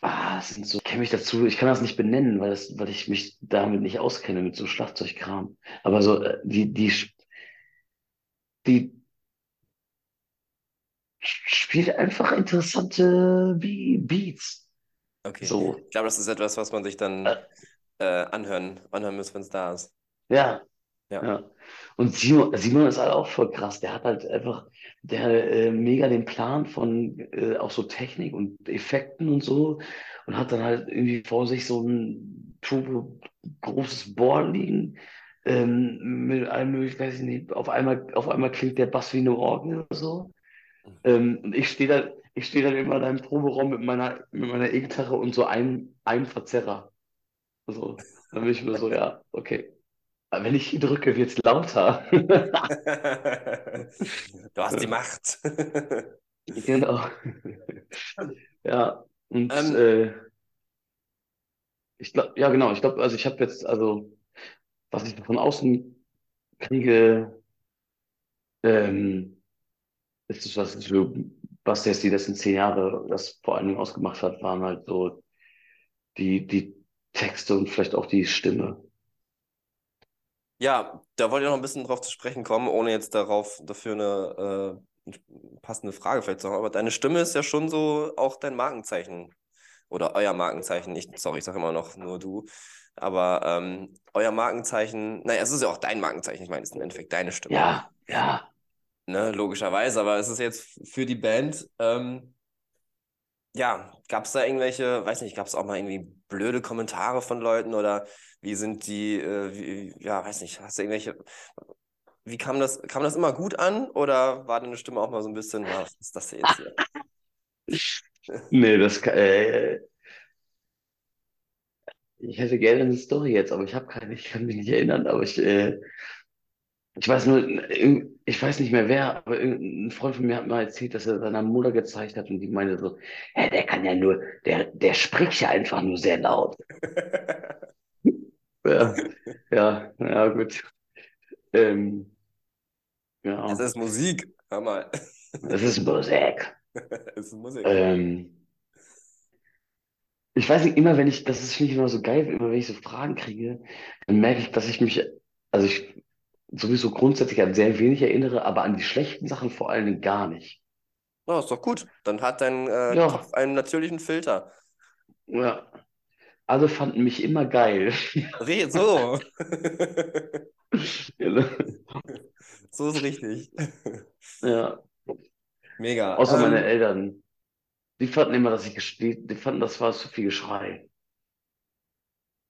Ah, es sind so, ich kenne mich dazu, ich kann das nicht benennen, weil das, weil ich mich damit nicht auskenne mit so Schlagzeugkram. Aber so, äh, die, die, die, spielt einfach interessante Be Beats. Okay. So, Ich glaube, das ist etwas, was man sich dann äh, äh, anhören, anhören muss, wenn es da ist. ja, Ja. ja. Und Simon, Simon ist halt auch voll krass. Der hat halt einfach, der äh, mega den Plan von äh, auch so Technik und Effekten und so und hat dann halt irgendwie vor sich so ein turbo großes Board liegen. Ähm, mit ich nicht, auf einmal, auf einmal klingt der Bass wie eine Orgel oder so. Ähm, und ich stehe da, ich stehe dann immer da im Proberaum mit meiner, mit meiner E-Gitarre und so einem, einem Verzerrer. So, dann bin ich mir so, ja, okay. Wenn ich drücke, wird es lauter. Du hast die Macht. Genau. Ja, und Ähm, äh, ich glaube, ja, genau, ich glaube, also ich habe jetzt, also, was ich von außen kriege, ähm, ist das, was, was jetzt die letzten zehn Jahre das vor allen Dingen ausgemacht hat, waren halt so die, die Texte und vielleicht auch die Stimme. Ja, da wollte ich noch ein bisschen drauf zu sprechen kommen, ohne jetzt darauf dafür eine äh, passende Frage vielleicht zu haben. Aber deine Stimme ist ja schon so auch dein Markenzeichen oder euer Markenzeichen. Ich, sorry, ich sage immer noch nur du. Aber ähm, euer Markenzeichen, naja, es ist ja auch dein Markenzeichen. Ich meine, es ist im Endeffekt deine Stimme, Ja, ja. ne, logischerweise. Aber es ist jetzt für die Band, ähm, ja, gab es da irgendwelche, weiß nicht, gab es auch mal irgendwie blöde Kommentare von Leuten oder wie sind die, äh, wie, ja, weiß nicht, hast du irgendwelche, wie kam das, kam das immer gut an oder war deine Stimme auch mal so ein bisschen, na, was ist das denn jetzt hier? Nee, das kann, äh, ich hätte gerne eine Story jetzt, aber ich habe keine, ich kann mich nicht erinnern, aber ich, äh, ich weiß nur, ich weiß nicht mehr wer, aber irgendein Freund von mir hat mal erzählt, dass er seiner Mutter gezeigt hat und die meinte so, hä, der kann ja nur, der, der spricht ja einfach nur sehr laut. Ja, ja, ja, gut. Ähm, ja, Es ist Musik, hör mal. das ist Musik. Es ist Musik. Ähm, ich weiß nicht, immer wenn ich, das ist, finde ich immer so geil, immer wenn ich so Fragen kriege, dann merke ich, dass ich mich, also ich sowieso grundsätzlich an sehr wenig erinnere, aber an die schlechten Sachen vor allen Dingen gar nicht. Oh, ist doch gut. Dann hat dein äh, Ja, Kopf einen natürlichen Filter. ja. Alle fanden mich immer geil. Re so. Ja, So ist richtig. Ja. Mega. Außer meine Ähm, Eltern. Die fanden immer, dass ich, die, die fanden, das war zu viel Geschrei,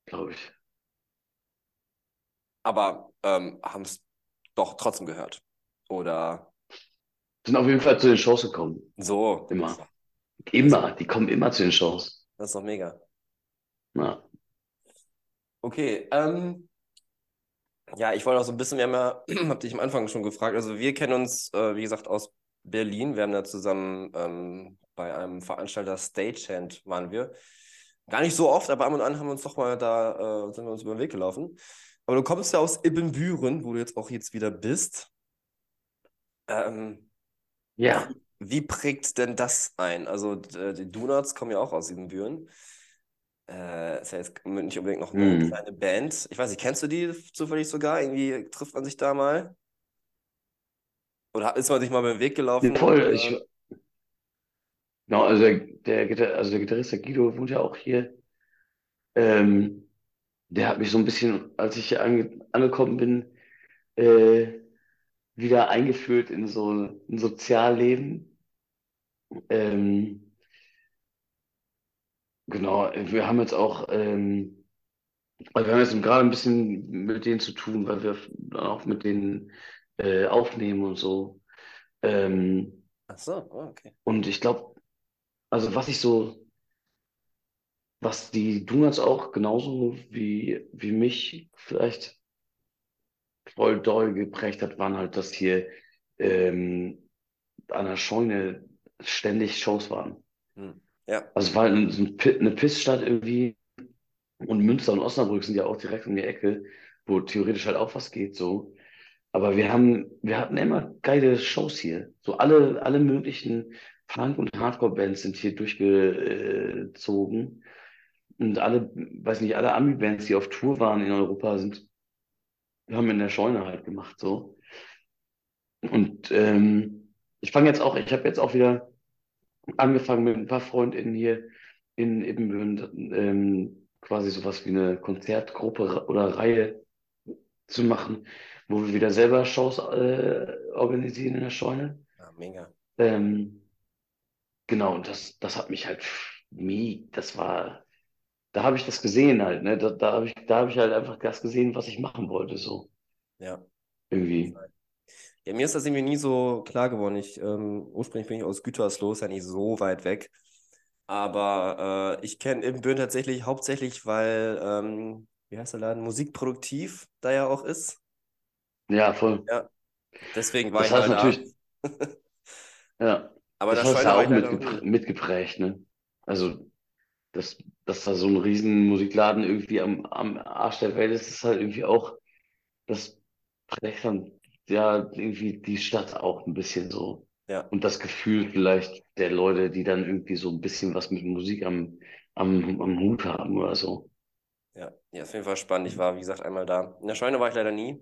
glaube ich. aber ähm, haben es doch trotzdem gehört. Oder Sind auf jeden Fall zu den Shows gekommen. so. Immer. Immer. Die kommen immer zu den Shows. das ist doch mega. Ja. Okay, ähm, ja, ich wollte auch so ein bisschen, wir haben ja, hab dich am Anfang schon gefragt, also wir kennen uns, äh, wie gesagt, aus Berlin. Wir haben da zusammen ähm, bei einem Veranstalter Stagehand waren wir. Gar nicht so oft, aber ab und an haben wir uns doch mal da, äh, sind wir uns über den Weg gelaufen. Aber du kommst ja aus Ibbenbüren, wo du jetzt auch jetzt wieder bist. Ähm, Ja. wie prägt denn das ein? Also d- die Donuts kommen ja auch aus Ibbenbüren. Äh, ist ja jetzt nicht unbedingt noch eine Hm. kleine Band. Ich weiß nicht, kennst du die zufällig sogar? Irgendwie trifft man sich da mal? Oder ist man sich mal über den Weg gelaufen? voll. Ich, genau, also der, der, also der Gitarrist, der Guido, wohnt ja auch hier. Ähm, der hat mich so ein bisschen, als ich hier ange angekommen bin, äh, wieder eingeführt in so ein Sozialleben. Ähm, genau, wir haben jetzt auch, ähm, also wir haben jetzt gerade ein bisschen mit denen zu tun, weil wir dann auch mit denen äh, aufnehmen und so. Ähm, Ach so, oh, okay. und ich glaube, also was ich so, was die Donuts auch genauso wie, wie mich vielleicht voll doll geprägt hat, waren halt, dass hier ähm, an der Scheune ständig Shows waren. Hm. Ja, Also es war ein, so eine Pissstadt irgendwie und Münster und Osnabrück sind ja auch direkt um die Ecke, wo theoretisch halt auch was geht so. Aber wir haben, wir hatten immer geile Shows hier. So alle, alle möglichen Punk- und Hardcore-Bands sind hier durchgezogen. Und alle, weiß nicht, alle Ami-Bands, die auf Tour waren in Europa, sind, haben in der Scheune halt gemacht so. Und ähm, ich fange jetzt auch, ich habe jetzt auch wieder angefangen mit ein paar FreundInnen hier in Ibbenbüren, ähm, quasi sowas wie eine Konzertgruppe oder Reihe zu machen, wo wir wieder selber Shows äh, organisieren in der Scheune. Ja, mega. Ähm, genau, und das, das hat mich halt, mie, das war, da habe ich das gesehen halt, ne? Da, da habe ich, da habe ich halt einfach das gesehen, was ich machen wollte, so Ja. irgendwie. Ja, mir ist das irgendwie nie so klar geworden. Ich, ähm, ursprünglich bin ich aus Gütersloh, ist ja nicht so weit weg. Aber äh, ich kenne Ibbenbüren tatsächlich hauptsächlich, weil, ähm, wie heißt der Laden? Musikproduktiv da ja auch ist. Ja, voll. Ja. Deswegen war Das ich heißt da. natürlich, ja, Aber das da hat es Scheune ja war auch ich leider noch mitgepr nie. mitgeprägt, ne? Also, dass, dass da so ein riesen Musikladen irgendwie am, am Arsch der Welt ist, ist halt irgendwie auch, das prägt dann ja irgendwie die Stadt auch ein bisschen so. Ja. Und das Gefühl vielleicht der Leute, die dann irgendwie so ein bisschen was mit Musik am, am, am Hut haben oder so. Ja, ja, auf jeden Fall spannend. Ich war, wie gesagt, einmal da. In der Scheune war ich leider nie.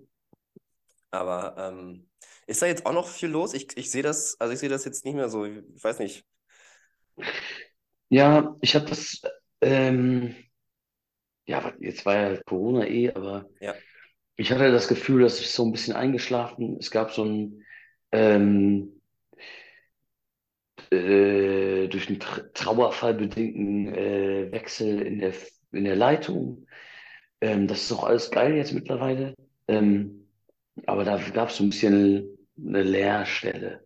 Aber ähm, ist da jetzt auch noch viel los? Ich, ich sehe das, also ich sehe das jetzt nicht mehr so. Ich weiß nicht. Ja, ich habe das, ähm, ja, jetzt war ja Corona eh, aber Ja. ich hatte das Gefühl, dass ich so ein bisschen eingeschlafen. Es gab so ein, ähm, äh, durch einen Tra Trauerfall bedingten äh, Wechsel in der, in der Leitung. Ähm, das ist auch alles geil jetzt mittlerweile. Ähm, aber da gab es so ein bisschen eine Leerstelle.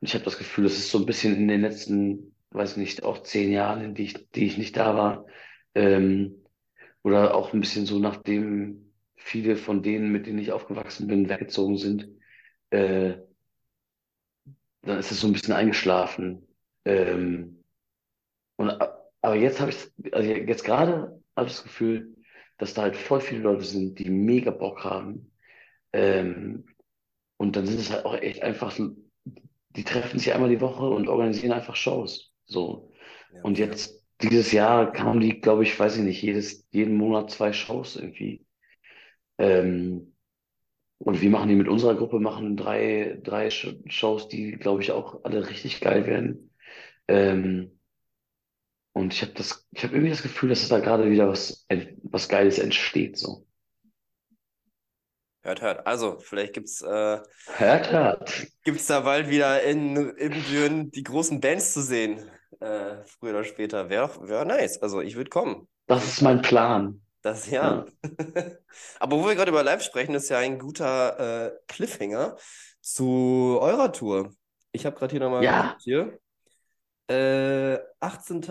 Und ich habe das Gefühl, das ist so ein bisschen in den letzten, weiß nicht, auch zehn Jahren, in die ich, die ich nicht da war, ähm, oder auch ein bisschen so, nachdem viele von denen, mit denen ich aufgewachsen bin, weggezogen sind, äh, dann ist es so ein bisschen eingeschlafen. Ähm, und, aber jetzt habe ich, also jetzt gerade habe ich das Gefühl, dass da halt voll viele Leute sind, die mega Bock haben. Ähm, und dann sind es halt auch echt einfach, die treffen sich einmal die Woche und organisieren einfach Shows. So. Ja, Und jetzt, dieses Jahr kamen die, glaube ich, weiß ich nicht, jedes, jeden Monat zwei Shows irgendwie. Ähm, und wir machen die mit unserer Gruppe, machen drei, drei Sh- Shows, die, glaube ich, auch alle richtig geil werden. Ähm, und ich habe das, ich habe irgendwie das Gefühl, dass da gerade wieder was, was Geiles entsteht, so. Hört, hört. Also, vielleicht gibt es äh, Hört, hört. gibt's da bald wieder in Ibbenbüren die großen Bands zu sehen. Äh, früher oder später. Wäre wär nice. Also, ich würde kommen. Das ist mein Plan. Das ja. Aber wo wir gerade über Live sprechen, ist ja ein guter äh, Cliffhanger zu eurer Tour. Ich habe gerade hier nochmal Ja. hier. Äh, 18.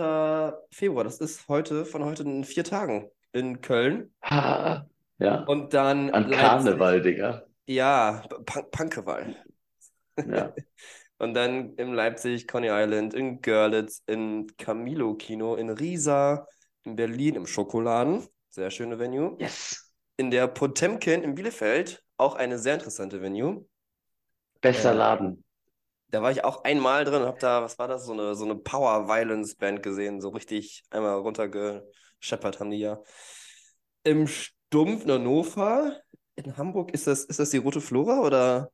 Februar, das ist heute, von heute in vier Tagen in Köln. Ha, ja. Und dann An Leipzig. Karneval, Digga. Ja, Punk Punkeval. Ja. Und dann in Leipzig, Coney Island, in Görlitz, in Camilo Kino, in Riesa, in Berlin, im Schokoladen. Sehr schöne Venue. Yes. In der Potemkin in Bielefeld, auch eine sehr interessante Venue. Bester Äh, Laden. Da war ich auch einmal drin und habe da, was war das, so eine, so eine Power-Violence-Band gesehen. So richtig einmal runtergescheppert haben die ja. Im Stumpf in Hannover, in Hamburg, ist das, ist das die Rote Flora oder?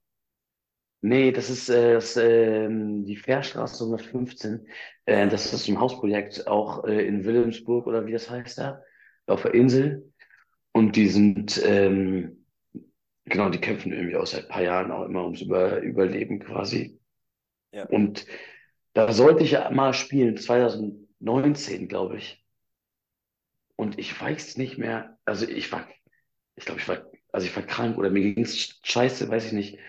Nee, das ist äh, das, ähm, die Fährstraße 115. Äh, das ist ein Hausprojekt auch äh, in Wilhelmsburg oder wie das heißt da, auf der Insel. Und die sind, ähm, genau, die kämpfen irgendwie auch seit ein paar Jahren auch immer ums Über Überleben quasi. Ja. Und da sollte ich ja mal spielen, 2019, glaube ich. Und ich weiß nicht mehr, also ich war, ich glaube, ich war, also ich war krank oder mir ging's scheiße, weiß ich nicht.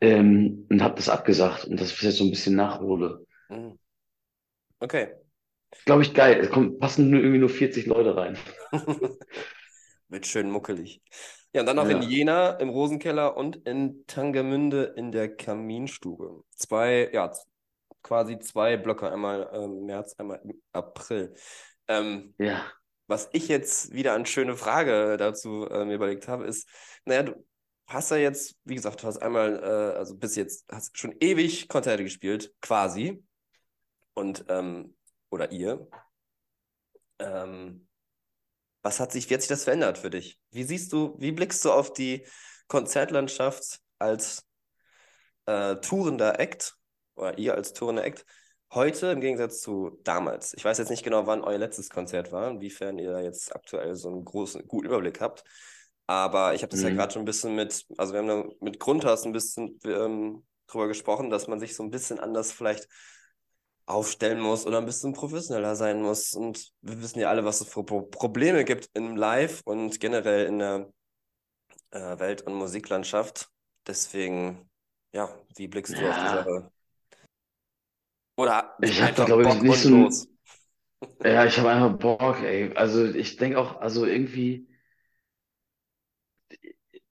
Ähm, und habe das abgesagt und das ist jetzt so ein bisschen Nachhole. Mhm. Okay. Glaube ich geil. Es kommen, passen nur irgendwie nur 40 Leute rein. Wird schön muckelig. Ja, und dann noch in Ja. Jena im Rosenkeller und in Tangermünde in der Kaminstube. Zwei, ja, quasi zwei Blöcke, einmal im März, einmal im April. Ähm, Ja. was ich jetzt wieder an schöne Frage dazu äh, mir überlegt habe, ist, naja, du hast ja jetzt, wie gesagt, du hast einmal, äh, also bis jetzt, hast schon ewig Konzerte gespielt, quasi. Und, ähm, oder ihr. Ähm, was hat sich, wie hat sich das verändert für dich? Wie siehst du, wie blickst du auf die Konzertlandschaft als äh, tourender Act oder ihr als tourende Act, heute im Gegensatz zu damals. Ich weiß jetzt nicht genau, wann euer letztes Konzert war, inwiefern ihr jetzt aktuell so einen großen, guten Überblick habt. Aber ich habe das mhm. ja gerade schon ein bisschen mit, also wir haben da mit Grundhaus ein bisschen ähm, drüber gesprochen, dass man sich so ein bisschen anders vielleicht aufstellen muss oder ein bisschen professioneller sein muss. Und wir wissen ja alle, was es für Probleme gibt im Live und generell in der äh, Welt- und Musiklandschaft. Deswegen, ja, wie blickst du ja. auf die Sache? Oder ich habe glaube ich nicht so los. Ja, ich habe einfach Bock, ey. Also ich denke auch, also irgendwie,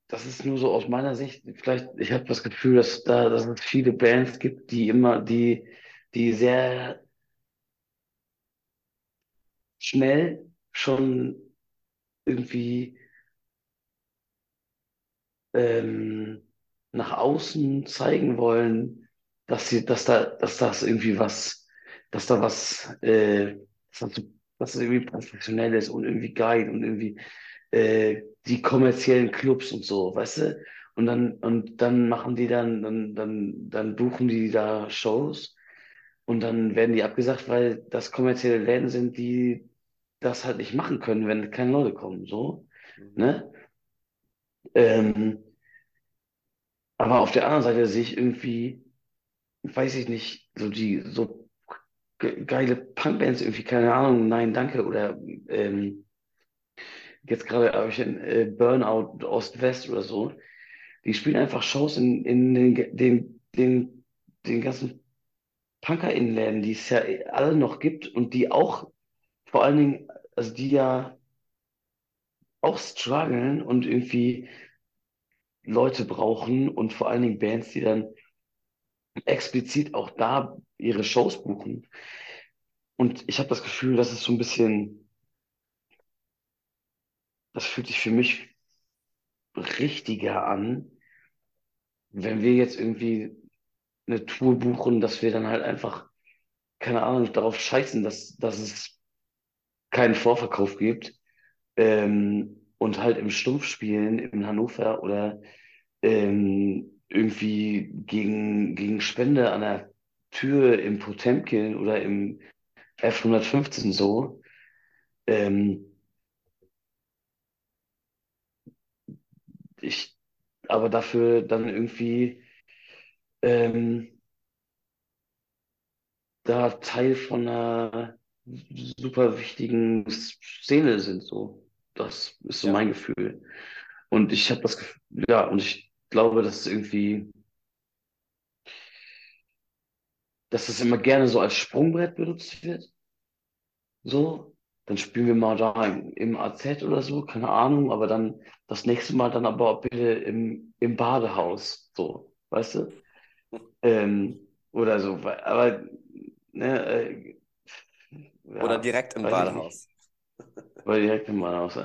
das ist nur so aus meiner Sicht, vielleicht, ich habe das Gefühl, dass da, dass es viele Bands gibt, die immer, die, die sehr schnell schon irgendwie ähm, nach außen zeigen wollen, dass sie, dass da, dass das irgendwie was, dass da was, äh, dass das, irgendwie professionell ist und irgendwie geil und irgendwie äh, die kommerziellen Clubs und so, weißt du? Und dann, und dann machen die dann, dann, dann, dann buchen die da Shows und dann werden die abgesagt, weil das kommerzielle Läden sind, die das halt nicht machen können, wenn keine Leute kommen, so, mhm. ne? Ähm, aber auf der anderen Seite sehe ich irgendwie, weiß ich nicht, so die, so geile Punkbands irgendwie, keine Ahnung, nein, danke, oder ähm, jetzt gerade habe ich ein äh, Burnout Ost-West oder so, die spielen einfach Shows in, in den, den, den, den ganzen Punker-Innenläden, die es ja alle noch gibt und die auch vor allen Dingen, also die ja auch strugglen und irgendwie Leute brauchen und vor allen Dingen Bands, die dann explizit auch da ihre Shows buchen. Und ich habe das Gefühl, dass es so ein bisschen, das fühlt sich für mich richtiger an, wenn wir jetzt irgendwie eine Tour buchen, dass wir dann halt einfach, keine Ahnung, darauf scheißen, dass, dass es keinen Vorverkauf gibt ähm, und halt im Stumpf spielen in Hannover oder ähm, irgendwie gegen, gegen Spende an der Tür im Potemkin oder im F115 so. Ähm, ich, aber dafür dann irgendwie ähm, da Teil von einer super wichtigen Szene sind. So, das ist so ja. mein Gefühl. Und ich habe das Gefühl, ja, und ich glaube, dass irgendwie, dass das immer gerne so als Sprungbrett benutzt wird. So, dann spielen wir mal da im, im AZ oder so, keine Ahnung, aber dann das nächste Mal dann aber bitte im, im Badehaus, so, weißt du? Ähm, oder so, aber ne, äh, ja, oder direkt im Badehaus. Oder direkt im Badehaus.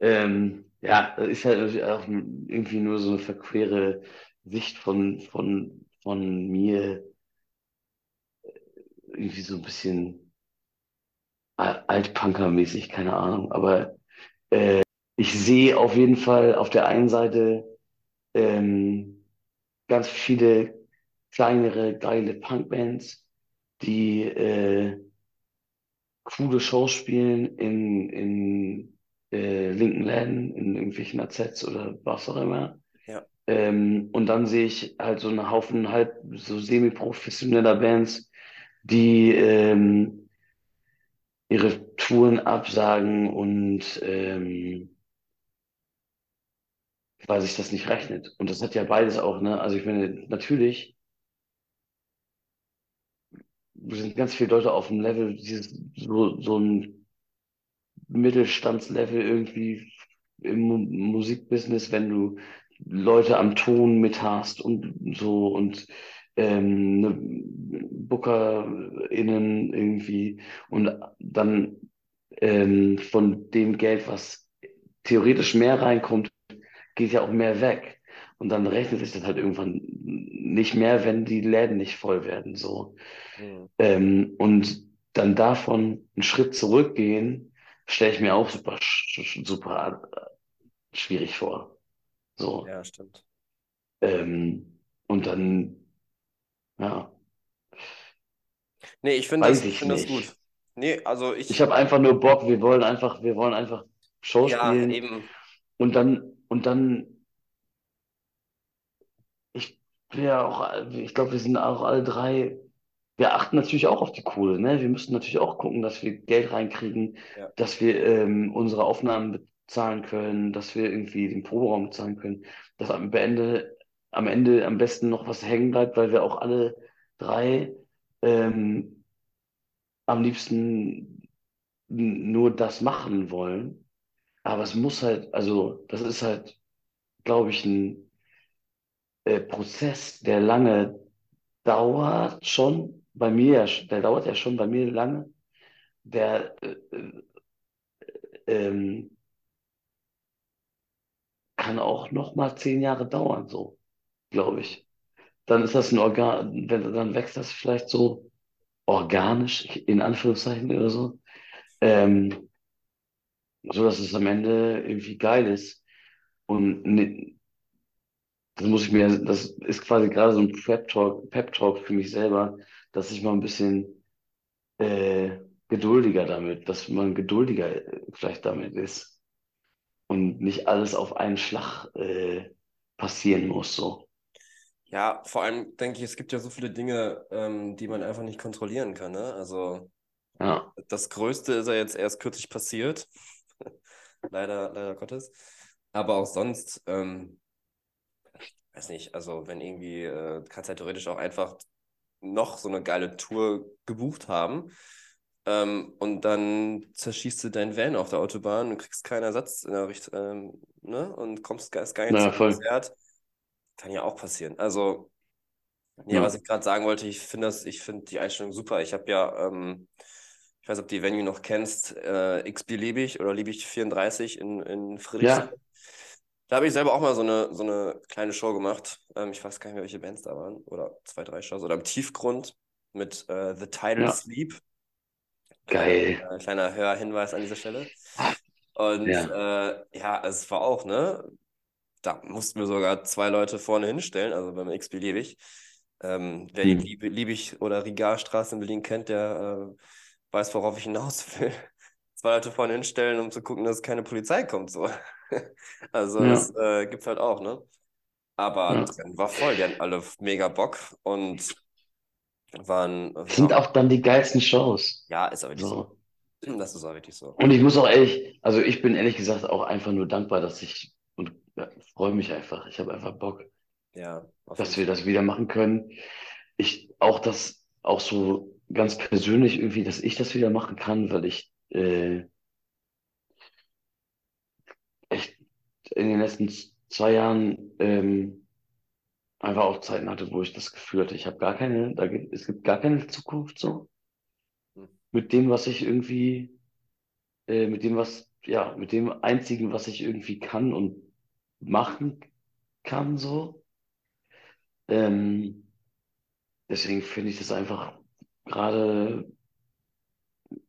ähm, ja, das ist halt auch irgendwie nur so eine verquere Sicht von, von, von mir, irgendwie so ein bisschen Altpunker-mäßig, keine Ahnung. Aber äh, ich sehe auf jeden Fall auf der einen Seite ähm, ganz viele kleinere, geile Punkbands, die äh, coole Shows spielen in, in äh, linken Läden, in irgendwelchen AZs oder was auch immer. Ja. Ähm, und dann sehe ich halt so einen Haufen halb so semi-professioneller Bands, die ähm, ihre Touren absagen und ähm, weil sich das nicht rechnet. Und das hat ja beides auch, ne? Also ich meine, natürlich sind ganz viele Leute auf dem Level, dieses, so, so ein Mittelstandslevel irgendwie im Musikbusiness, wenn du Leute am Ton mit hast und so und ähm, ne, BookerInnen irgendwie und dann ähm, von dem Geld, was theoretisch mehr reinkommt, geht ja auch mehr weg. Und dann rechnet sich das halt irgendwann nicht mehr, wenn die Läden nicht voll werden. So. Mhm. Ähm, und dann davon einen Schritt zurückgehen, stelle ich mir auch super, super schwierig vor. So. Ja, stimmt. Ähm, und dann Ja, Nee, ich finde das, ich finde das gut. Nee, also Ich ich, habe einfach nur Bock, wir wollen einfach, wir wollen einfach Show ja, spielen eben. und dann, und dann, ich bin ja auch, ich glaube, wir sind auch alle drei, wir achten natürlich auch auf die Kohle, ne? Wir müssen natürlich auch gucken, dass wir Geld reinkriegen, Ja. dass wir ähm, unsere Aufnahmen bezahlen können, dass wir irgendwie den Proberaum bezahlen können, dass am Ende, am Ende am besten noch was hängen bleibt, weil wir auch alle drei ähm, am liebsten nur das machen wollen. Aber es muss halt, also das ist halt, glaube ich, ein äh, Prozess, der lange dauert schon bei mir, der dauert ja schon bei mir lange, der äh, äh, ähm, kann auch noch mal zehn Jahre dauern, so, glaube ich. Dann ist das ein Organ, dann wächst das vielleicht so organisch, in Anführungszeichen oder so, ähm, so dass es am Ende irgendwie geil ist. Und ne, das muss ich mir, das ist quasi gerade so ein Prep-Talk, Pep-Talk für mich selber, dass ich mal ein bisschen äh, geduldiger damit, dass man geduldiger äh, vielleicht damit ist und nicht alles auf einen Schlag äh, passieren muss, so. Ja, vor allem denke ich, es gibt ja so viele Dinge, ähm, die man einfach nicht kontrollieren kann, ne? Also Ja, das Größte ist ja jetzt erst kürzlich passiert. Leider, leider Gottes. Aber auch sonst, ähm, weiß nicht, also wenn irgendwie, äh, kannst halt theoretisch auch einfach noch so eine geile Tour gebucht haben. Ähm, und dann zerschießt du dein Van auf der Autobahn und kriegst keinen Ersatz in der Richt ähm, ne? Und kommst gar, nicht naja, zum voll. Konzert. Kann ja auch passieren. Also, ja, Ja, was ich gerade sagen wollte, ich finde das, ich finde die Einstellung super. Ich habe ja, ähm, ich weiß, ob die Venue noch kennst, äh, x-beliebig oder liebig 34 in, in Friedrichshain. ja, Da habe ich selber auch mal so eine, so eine kleine Show gemacht. Ähm, ich weiß gar nicht mehr, welche Bands da waren. Oder zwei, drei Shows. Oder im Tiefgrund mit äh, The Tidal ja, Sleep. geil. Kleiner, äh, kleiner Hörhinweis an dieser Stelle. Und Ja, äh, ja, es war auch, ne? Da mussten wir sogar zwei Leute vorne hinstellen, also beim x-beliebig. Ähm, wer die hm. Lieb Liebig- oder Rigarstraße in Berlin kennt, der äh, weiß, worauf ich hinaus will. Zwei Leute vorne hinstellen, um zu gucken, dass keine Polizei kommt. So. Also das Ja, äh, gibt's halt auch, ne? Aber ja. drin war voll, die hatten alle mega Bock und waren, Sind auch dann die geilsten Shows. ja, ist auch wirklich so. So. Das ist auch wirklich so. Und ich muss auch ehrlich, also ich bin ehrlich gesagt auch einfach nur dankbar, dass ich ja, freue mich einfach. Ich habe einfach Bock, Ja, dass wir das wieder machen können. Ich auch das auch so ganz persönlich irgendwie, dass ich das wieder machen kann, weil ich äh, echt in den letzten zwei Jahren ähm, einfach auch Zeiten hatte, wo ich das Gefühl hatte, ich habe gar keine, da gibt, es gibt gar keine Zukunft so Hm. mit dem, was ich irgendwie, äh, mit dem, was, ja, mit dem einzigen, was ich irgendwie kann und machen kann so. Ähm, deswegen finde ich das einfach gerade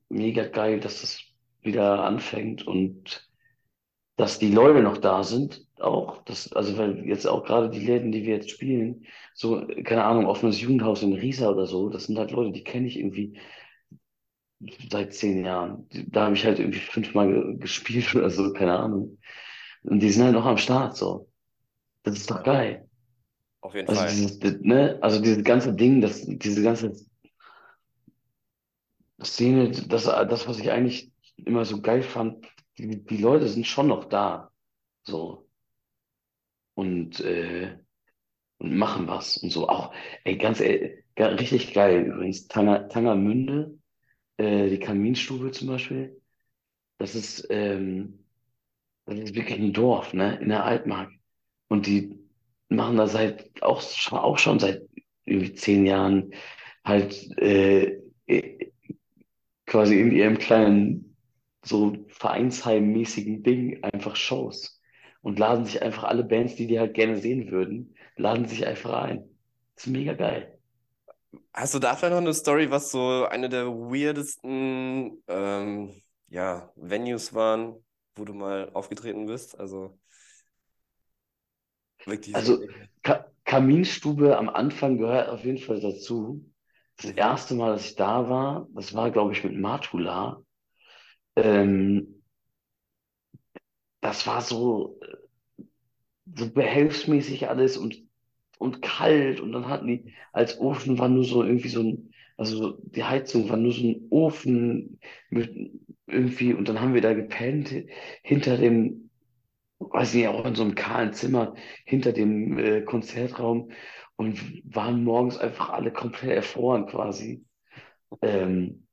mega geil, dass das wieder anfängt und dass die Leute noch da sind, auch. Das, also, weil jetzt auch gerade die Läden, die wir jetzt spielen, so, keine Ahnung, offenes Jugendhaus in Riesa oder so, das sind halt Leute, die kenne ich irgendwie seit zehn Jahren. Da habe ich halt irgendwie fünfmal ge- gespielt oder so, keine Ahnung. Und die sind halt noch am Start, so. Das ist doch geil. auf jeden Also Fall. dieses, ne, also dieses ganze Ding, das, diese ganze Szene, das, das, was ich eigentlich immer so geil fand, die, die Leute sind schon noch da, so. Und, äh, und machen was und so. Auch, ey, ganz, ey, ga- richtig geil übrigens. Tanger, Tangermünde, äh, die Kaminstube zum Beispiel, das ist, ähm, das ist wirklich ein Dorf, ne, in der Altmark. Und die machen da seit, auch, auch schon seit irgendwie zehn Jahren halt, äh, äh, quasi in ihrem kleinen, so Vereinsheim-mäßigen Ding einfach Shows. Und laden sich einfach alle Bands, die die halt gerne sehen würden, laden sich einfach ein. Das ist mega geil. Hast du da vielleicht noch eine Story, was so eine der weirdesten ähm, ja, Venues waren, wo du mal aufgetreten bist? Also wirklich so. Also Ka Kaminstube am Anfang gehört auf jeden Fall dazu. Das Mhm. erste Mal, dass ich da war, das war, glaube ich, mit Matula. Ähm, das war so, so behelfsmäßig alles und, und kalt. Und dann hatten die, als Ofen war nur so irgendwie so ein, also die Heizung war nur so ein Ofen mit irgendwie, und dann haben wir da gepennt hinter dem, weiß nicht, auch in so einem kahlen Zimmer, hinter dem äh, Konzertraum und waren morgens einfach alle komplett erfroren quasi. Ähm,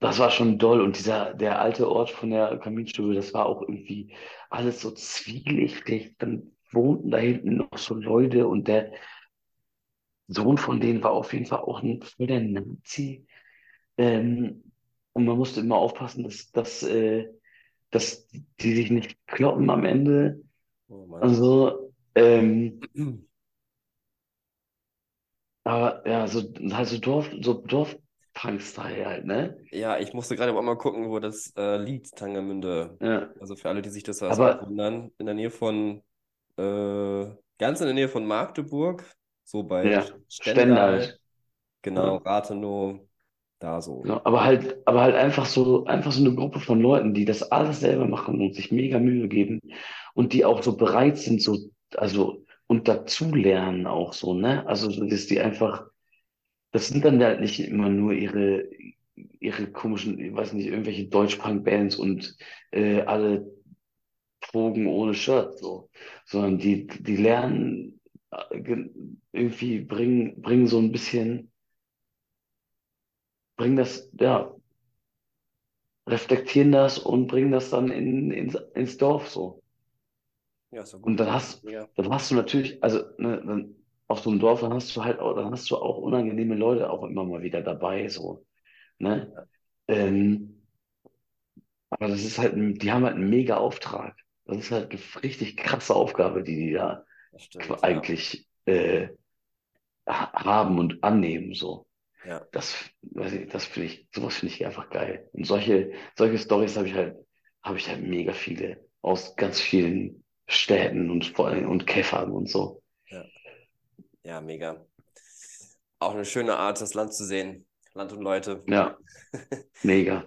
das war schon doll. Und dieser, der alte Ort von der Kaminstube, das war auch irgendwie alles so zwielichtig. Dann wohnten da hinten noch so Leute und der Sohn von denen war auf jeden Fall auch ein voll der Nazi. Ähm, und man musste immer aufpassen, dass, dass, äh, dass die sich nicht kloppen am Ende. Oh. Also, ähm, aber ja, so, halt so Dorf, so Dorfpunk-Style halt, ne? Ja, ich musste gerade auch mal gucken, wo das äh, liegt, Tangermünde. Ja. Also für alle, die sich das auch wundern, in der Nähe von, äh, ganz in der Nähe von Magdeburg, so bei Ja, Stendal, Stendal. genau, Ja. Rathenow, da so. Ja, aber halt, aber halt einfach so, einfach so eine Gruppe von Leuten, die das alles selber machen und sich mega Mühe geben und die auch so bereit sind, so, also, und dazulernen auch so, ne? Also, so, dass die einfach, das sind dann halt nicht immer nur ihre, ihre komischen, ich weiß nicht, irgendwelche Deutsch-Punk-Bands und äh, alle Drogen ohne Shirt, so, sondern die, die lernen irgendwie, bringen, bringen so ein bisschen, bringen das, ja, reflektieren das und bringen das dann in, ins, ins Dorf so. Ja, doch gut. Und dann hast, Ja. dann hast du natürlich, also ne, dann auf so einem Dorf, dann hast du halt auch, dann hast du auch unangenehme Leute auch immer mal wieder dabei, so, ne? Ähm, aber das ist halt, die haben halt einen mega Auftrag. Das ist halt eine richtig krasse Aufgabe, die die da Stimmt, ja. eigentlich äh, ha- haben und annehmen, so. Ja. Das, weiß ich, das finde ich, sowas finde ich einfach geil. Und solche, solche Stories habe ich halt, habe ich halt mega viele aus ganz vielen Städten und vor allem und Käfern und so. Ja, mega. Auch eine schöne Art, das Land zu sehen. Land und Leute. Ja, mega.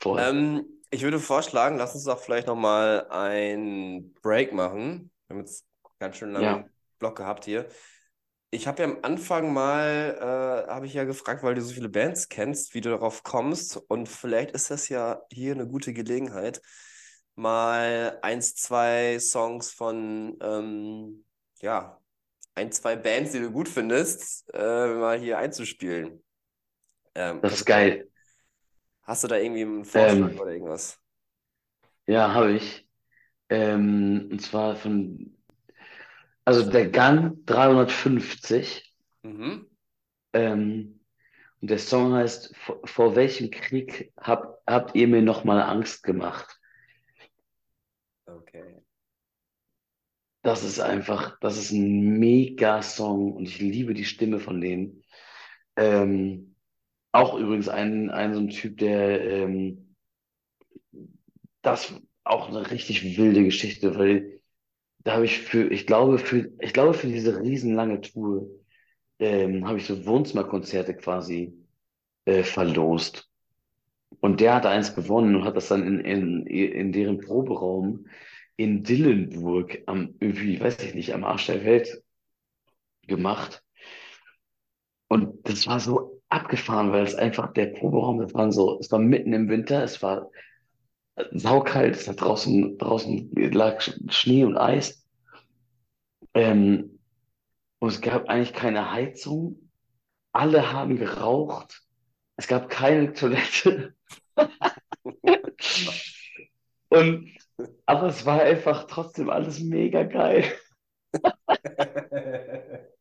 Voll. Ähm, ich würde vorschlagen, lass uns doch vielleicht nochmal einen Break machen. Wir haben jetzt ganz schön lange Ja. Block gehabt hier. Ich habe ja am Anfang mal, äh, habe ich ja gefragt, weil du so viele Bands kennst, wie du darauf kommst. Und vielleicht ist das ja hier eine gute Gelegenheit, mal eins, zwei Songs von, ähm, ja, ein, zwei Bands, die du gut findest, äh, mal hier einzuspielen. Ähm, Das ist geil. Hast du da irgendwie einen Vorschlag Ähm, oder irgendwas? Ja, habe ich. Ähm, und zwar von, also der Gang 350. Mhm. Ähm, und der Song heißt, vor, vor welchem Krieg hab, habt ihr mir noch mal Angst gemacht? Okay. Das ist einfach, das ist ein mega Song und ich liebe die Stimme von denen. Ähm, auch übrigens ein, ein so ein Typ, der ähm, das auch eine richtig wilde Geschichte, weil da habe ich für, ich glaube für, ich glaube für diese riesenlange Tour ähm, habe ich so Wohnzimmerkonzerte quasi äh, verlost. Und der hat eins gewonnen und hat das dann in, in, in deren Proberaum in Dillenburg am, irgendwie, weiß ich nicht, am Arsch der Welt gemacht. Und das war so abgefahren, weil es einfach der Proberaum, das waren so, es war mitten im Winter, es war saukalt, es hat draußen, draußen lag Schnee und Eis. Ähm, und es gab eigentlich keine Heizung. Alle haben geraucht. Es gab keine Toilette. Und, aber es war einfach trotzdem alles mega geil.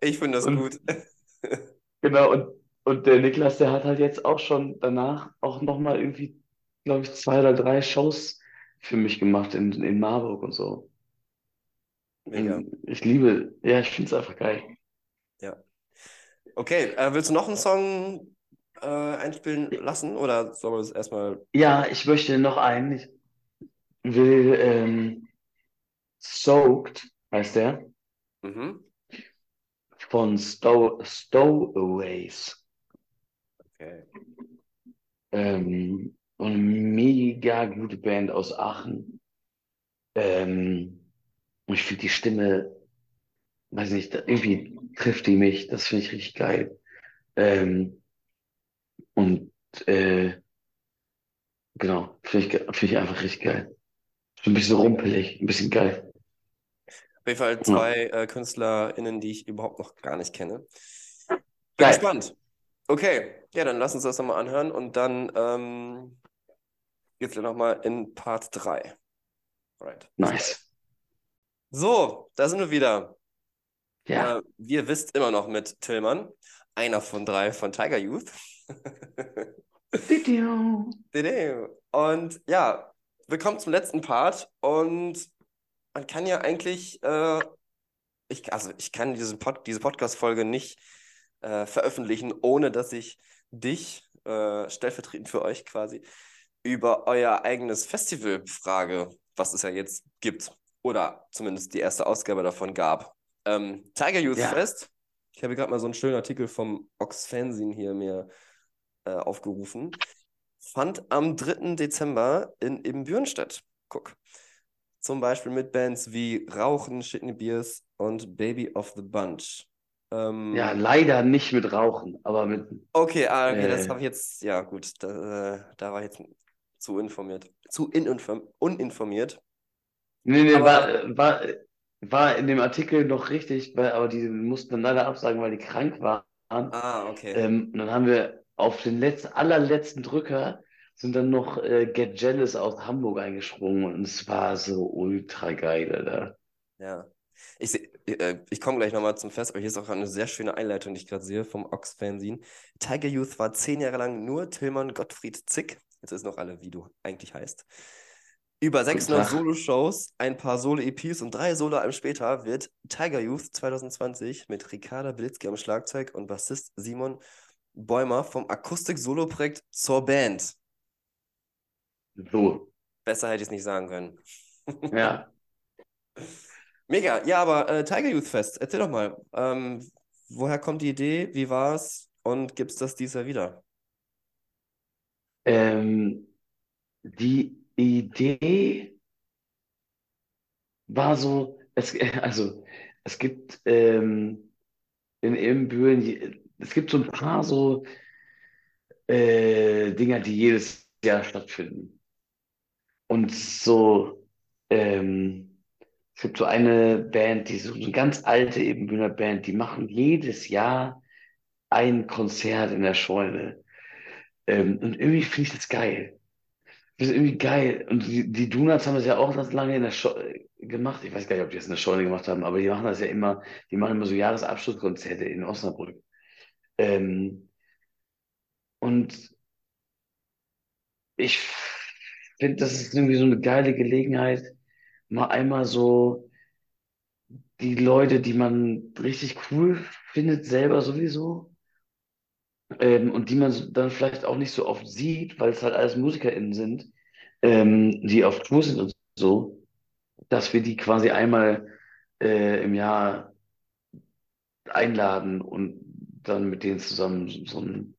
Ich finde das Und- gut. Genau, und, und der Niklas, der hat halt jetzt auch schon danach auch nochmal irgendwie, glaube ich, zwei oder drei Shows für mich gemacht in, in Marburg und so. Mega. Ich liebe, ja, ich finde es einfach geil. Okay, äh, willst du noch einen Song äh, einspielen lassen oder sollen wir das erstmal? Ja, ich möchte noch einen. Ich will, ähm, Soaked heißt der. Mhm. von Stow Stowaways. Okay. Ähm, und eine mega gute Band aus Aachen. Ähm, und ich finde die Stimme, weiß nicht, irgendwie trifft die mich. Das finde ich richtig geil. Ähm, und äh, genau, finde ich, finde ich einfach richtig geil. So ein bisschen rumpelig, ein bisschen geil. Auf jeden Fall zwei äh, KünstlerInnen, die ich überhaupt noch gar nicht kenne. Bin Geil. gespannt. Okay, ja, dann lass uns das nochmal anhören und dann ähm, geht's ja nochmal in Part 3. Right. Nice. So, da sind wir wieder. Ja. Äh, wie ihr wisst, immer noch mit Tillmann, einer von drei von Tiger Youth. Und ja, willkommen zum letzten Part. Und man kann ja eigentlich, äh, ich, also ich kann diesen Pod, diese Podcast-Folge nicht äh, veröffentlichen, ohne dass ich dich, äh, stellvertretend für euch quasi, über euer eigenes Festival frage, was es ja jetzt gibt. Oder zumindest die erste Ausgabe davon gab. Ähm, Tiger Youth Ja. Fest. Ich habe gerade mal so einen schönen Artikel vom Ox Fanzine hier mir äh, aufgerufen. Fand am 3. Dezember in Ibbenbüren statt. Guck. Zum Beispiel mit Bands wie Rauchen, Shitney Beers und Baby of the Bunch. Ähm, Ja, leider nicht mit Rauchen, aber mit. Okay, ah, okay, das Äh. habe ich jetzt, ja gut, da, äh, da war jetzt zu informiert. Zu uninformiert. Nee, nee, Aber- war, war, war in dem Artikel noch richtig, weil, aber die mussten dann leider absagen, weil die krank waren. Ah, okay. Ähm, und dann haben wir auf den letzten, allerletzten Drücker sind dann noch äh, Get Jealous aus Hamburg eingesprungen und es war so ultra geil, Alter. Ja. Ich, äh, ich komme gleich nochmal zum Fest, aber hier ist auch eine sehr schöne Einleitung, die ich gerade sehe vom Ox-Fanzine. Tiger Youth war zehn Jahre lang nur Tillmann Gottfried Zick. Jetzt ist noch alle, wie du eigentlich heißt. Über 600 Tag. Solo-Shows, ein paar Solo-EPs und drei Solo-Alben später wird Tiger Youth 2020 mit Ricarda Blitzki am Schlagzeug und Bassist Simon Bäumer vom Akustik-Solo-Projekt zur Band. So, Besser hätte ich es nicht sagen können. ja. Mega, ja, aber äh, Tiger Youth Fest, erzähl doch mal, ähm, woher kommt die Idee, wie war's und gibt's das dieses Jahr wieder? Ähm, die Idee war so, es, also es gibt ähm, in Ibbenbüren, je- es gibt so ein paar so äh, Dinger, die jedes Jahr stattfinden. Und so, ähm, es gibt so eine Band, die so eine ganz alte Ibbenbürener Band, die machen jedes Jahr ein Konzert in der Scheune. Ähm, und irgendwie finde ich das geil. Das ist irgendwie geil. Und die, die Donuts haben das ja auch ganz lange in der Scheune gemacht. Ich weiß gar nicht, ob die das in der Scheune gemacht haben, aber die machen das ja immer, die machen immer so Jahresabschlusskonzerte in Osnabrück. Ähm, und ich finde, das ist irgendwie so eine geile Gelegenheit, mal einmal so die Leute, die man richtig cool findet, selber sowieso, ähm, und die man dann vielleicht auch nicht so oft sieht, weil es halt alles MusikerInnen sind, ähm, die auf Tour sind und so, dass wir die quasi einmal äh, im Jahr einladen und dann mit denen zusammen so ein,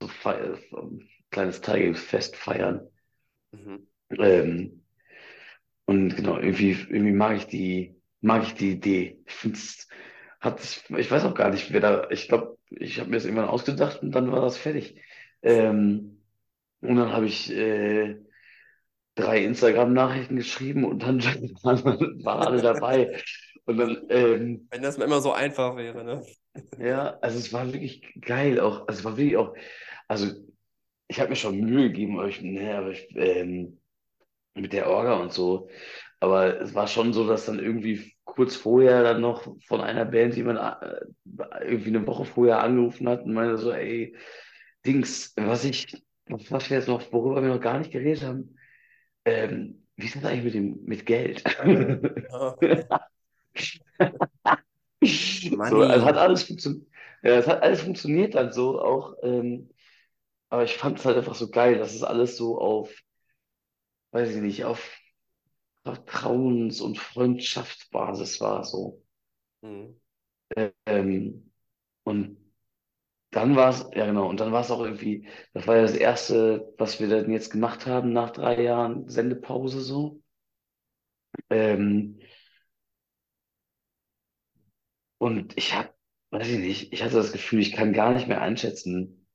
so fei- so ein kleines Tigerfest feiern. Mhm. Ähm, und genau, irgendwie, irgendwie mag ich die, mag ich die Idee. Ich find's, hat, ich weiß auch gar nicht, wer da, ich glaube, ich habe mir das irgendwann ausgedacht und dann war das fertig. Ähm, und dann habe ich äh, drei Instagram-Nachrichten geschrieben und dann waren, waren alle dabei. Und dann, ähm, Wenn das mal immer so einfach wäre, ne? ja, also es war wirklich geil auch, also es war wirklich auch, also ich habe mir schon Mühe gegeben, aber ich, ne, aber ich, ähm, mit der Orga und so, aber es war schon so, dass dann irgendwie kurz vorher dann noch von einer Band jemand äh, irgendwie eine Woche vorher angerufen hat und meinte so, ey, Dings, was ich, was wir jetzt noch, worüber wir noch gar nicht geredet haben, ähm, wie ist das eigentlich mit dem, mit Geld? Ja. So, also hat alles funktioniert. Ja, es hat alles funktioniert dann so auch. Ähm, aber ich fand es halt einfach so geil, dass es alles so auf, weiß ich nicht, auf Vertrauens- und Freundschaftsbasis war so. Mhm. Ähm, und dann war es, ja genau, und dann war es auch irgendwie, das war ja das erste, was wir dann jetzt gemacht haben nach drei Jahren Sendepause so. Ähm, und ich habe, weiß ich nicht, ich hatte das Gefühl, ich kann gar nicht mehr einschätzen,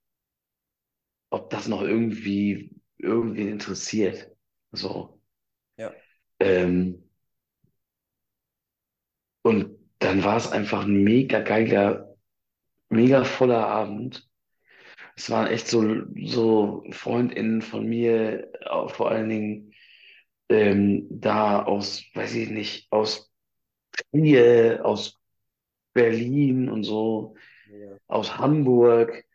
ob das noch irgendwie irgendwie interessiert. So. Ähm, und dann war es einfach ein mega geiler, mega voller Abend. Es waren echt so, so FreundInnen von mir, vor allen Dingen ähm, da aus, weiß ich nicht, aus Trier, aus Berlin und so, Ja. aus Hamburg.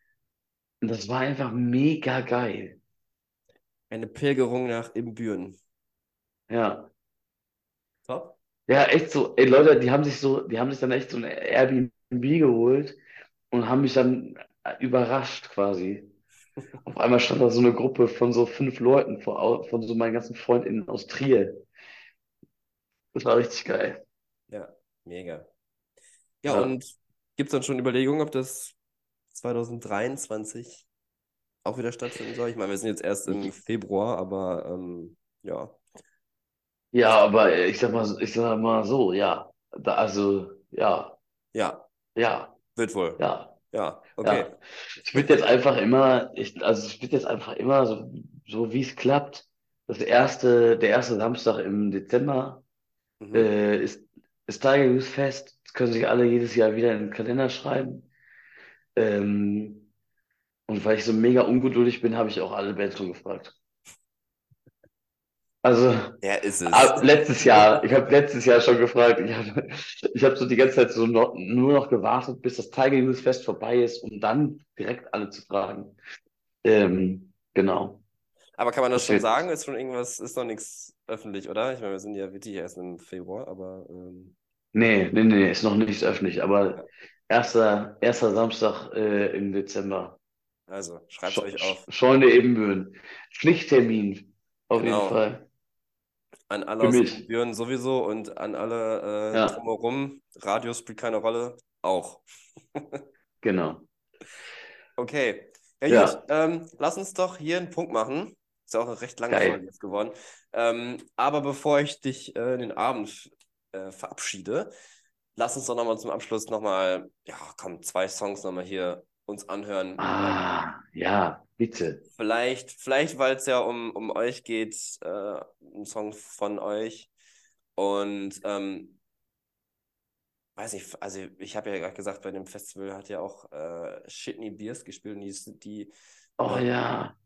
Und das war einfach mega geil. Eine Pilgerung nach Ibbenbüren. Ja. Ja, echt so, ey Leute, die haben sich so, die haben sich dann echt so ein Airbnb geholt und haben mich dann überrascht quasi. Auf einmal stand da so eine Gruppe von so fünf Leuten vor, von so meinen ganzen FreundInnen aus Trier. Das war richtig geil. Ja, mega. Ja, Ja. und gibt es dann schon Überlegungen, ob das 2023 auch wieder stattfinden soll? Ich meine, wir sind jetzt erst im Februar, aber ähm, ja. Ja, aber ich sag mal, ich sag mal so, ja. Da, also, ja, Ja, ja, wird wohl. ja. Ja, okay. Ja, ich würde jetzt einfach immer, ich, also ich würde jetzt einfach immer so, so wie es klappt. Das erste, der erste Samstag im Dezember Mhm. äh, ist, ist Tiger Youth Fest. Das können sich alle jedes Jahr wieder in den Kalender schreiben. Ähm, und weil ich so mega ungeduldig bin, habe ich auch alle Bands schon gefragt. Also Der ist es. ab letztes Jahr, ich habe letztes Jahr schon gefragt. Ich habe ich hab so die ganze Zeit so noch, nur noch gewartet, bis das Tiger Youth Fest vorbei ist, um dann direkt alle zu fragen. Ähm, genau. Aber kann man das Das schon sagen? Ist schon irgendwas, ist noch nichts öffentlich, oder? Ich meine, wir sind ja wirklich erst im Februar, aber ähm, Nee, nee, nee, ist noch nichts öffentlich, aber erster, erster Samstag äh, im Dezember. also schreibt Sch euch auf. Scheune Ebenbüren. Pflichttermin, auf Genau. jeden Fall. An alle. Ibbenbüren sowieso und an alle äh, Ja. drumherum. Radio spielt keine Rolle, auch. Genau. Okay. Ja, Ja. gut. Ähm, lass uns doch hier einen Punkt machen. Ist ja auch eine recht lange Geil. Folge jetzt geworden. Ähm, aber bevor ich dich äh, in den Abend äh, verabschiede, lass uns doch nochmal zum Abschluss nochmal, ja, komm, zwei Songs nochmal hier uns anhören. Ah, ja, bitte. Vielleicht, vielleicht, weil es ja um, um euch geht, äh, ein Song von euch. Und ähm, weiß nicht, also ich habe ja gerade gesagt, bei dem Festival hat ja auch äh, Shitney Beers gespielt und die, die Oh äh, ja.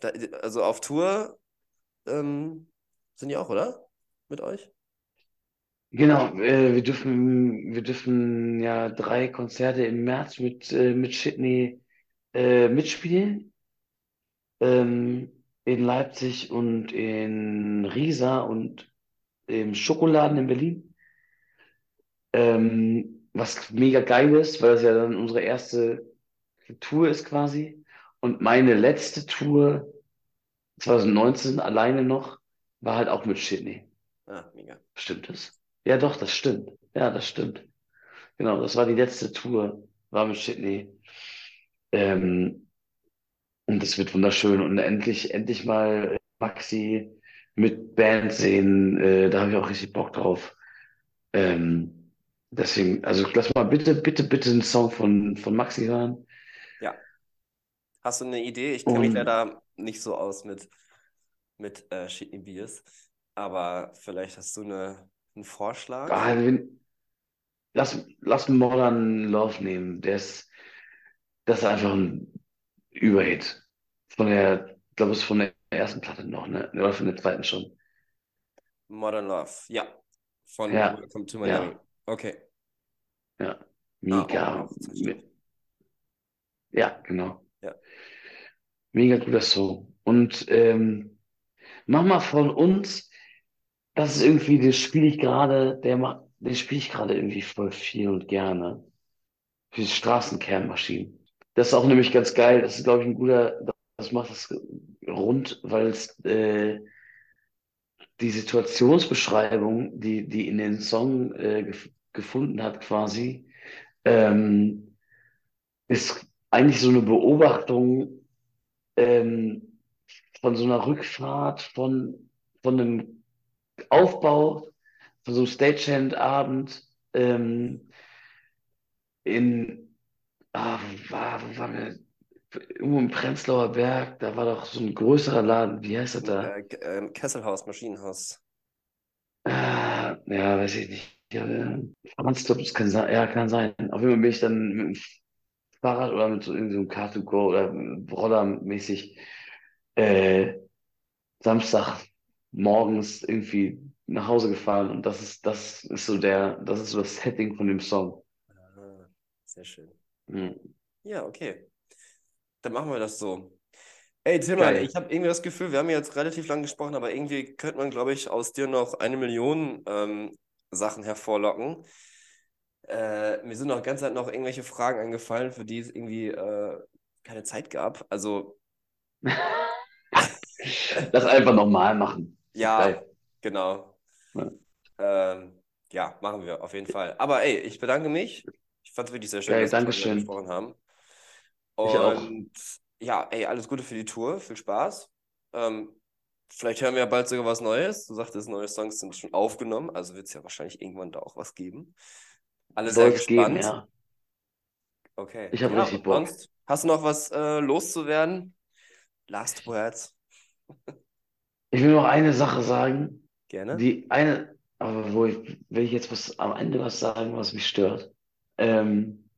da, also auf Tour ähm, sind die auch, oder? Mit euch? Genau, äh, wir dürfen, wir dürfen ja drei Konzerte im März mit, äh, mit Shitney äh, mitspielen. Ähm, in Leipzig und in Riesa und im Schokoladen in Berlin. Ähm, was mega geil ist, weil das ja dann unsere erste Tour ist quasi. Und meine letzte Tour 2019 alleine noch war halt auch mit Shitney. Ah, mega. Stimmt das? Ja, doch, das stimmt. Ja, das stimmt. Genau, das war die letzte Tour, war mit Shitney. Ähm, und das wird wunderschön. Und endlich, endlich mal äh, Maxi mit Band sehen. Äh, da habe ich auch richtig Bock drauf. Ähm, deswegen, also lass mal bitte, bitte, bitte einen Song von, von Maxi hören. Ja. Hast du eine Idee? Ich kenne mich leider nicht so aus mit, mit äh, Shitney Beers, aber vielleicht hast du eine, einen Vorschlag? ah, wenn, lass, lass Modern Love nehmen. Der ist, das ist einfach ein Überhit. Von der, ich glaube, ist von der ersten Platte noch, ne? Oder von der zweiten schon. Modern Love, ja. Von Ja, Welcome to Miami. ja, Okay. ja. Ah, Mega. aufgezeichnet. Ja, genau. Ja. Mega guter Song. Und ähm, mach mal von uns, das ist irgendwie, den spiele ich gerade, der macht, den spiele ich gerade irgendwie voll viel und gerne. Für die Straßenkernmaschinen. Das ist auch nämlich ganz geil. Das ist, glaube ich, ein guter, das macht das rund, weil es äh, die Situationsbeschreibung, die, die in den Song äh, gef gefunden hat quasi, ähm, ist eigentlich so eine Beobachtung ähm, von so einer Rückfahrt, von, von einem Aufbau, von so einem Stagehand-Abend ähm, in, ah, wo war, wo waren wir? Irgendwo im Prenzlauer Berg, da war doch so ein größerer Laden, wie heißt das da? Äh, ähm, Kesselhaus, Maschinenhaus. Ah, ja, weiß ich nicht. Ja, Franz, glaub, das kann sein. Ja, kann sein. Auf jeden Fall bin ich dann mit dem Fahrrad oder mit so irgendeinem Car2Go oder Roller-mäßig äh, Samstag morgens irgendwie nach Hause gefahren und das ist, das ist so der, das ist so das Setting von dem Song. Ah, sehr schön. Hm. Ja, okay. Dann machen wir das so. Ey, Tillmann, Geil. ich habe irgendwie das Gefühl, wir haben jetzt relativ lang gesprochen, aber irgendwie könnte man, glaube ich, aus dir noch eine Million ähm, Sachen hervorlocken. Äh, mir sind noch ganz Zeit noch irgendwelche Fragen eingefallen, für die es irgendwie äh, keine Zeit gab. Also, Das einfach nochmal machen. Ja, Geil. genau. Ja. Ähm, ja, machen wir auf jeden Fall. Aber ey, ich bedanke mich. Ich fand es wirklich sehr schön, Geil, dass wir Dankeschön. gesprochen haben. Ich auch. Und ja, ey, alles Gute für die Tour. Viel Spaß. Ähm, vielleicht hören wir ja bald sogar was Neues. Du sagtest, neue Songs sind schon aufgenommen, also wird es ja wahrscheinlich irgendwann da auch was geben. Alle sehr Soll's geben, gespannt. ja. Okay. Ich hab Ja, richtig und Bock. sonst, hast du noch was äh, loszuwerden? Last words. Ich will noch eine Sache sagen. Gerne. Die eine, aber wo ich, will ich jetzt was am Ende was sagen, was mich stört. Ähm,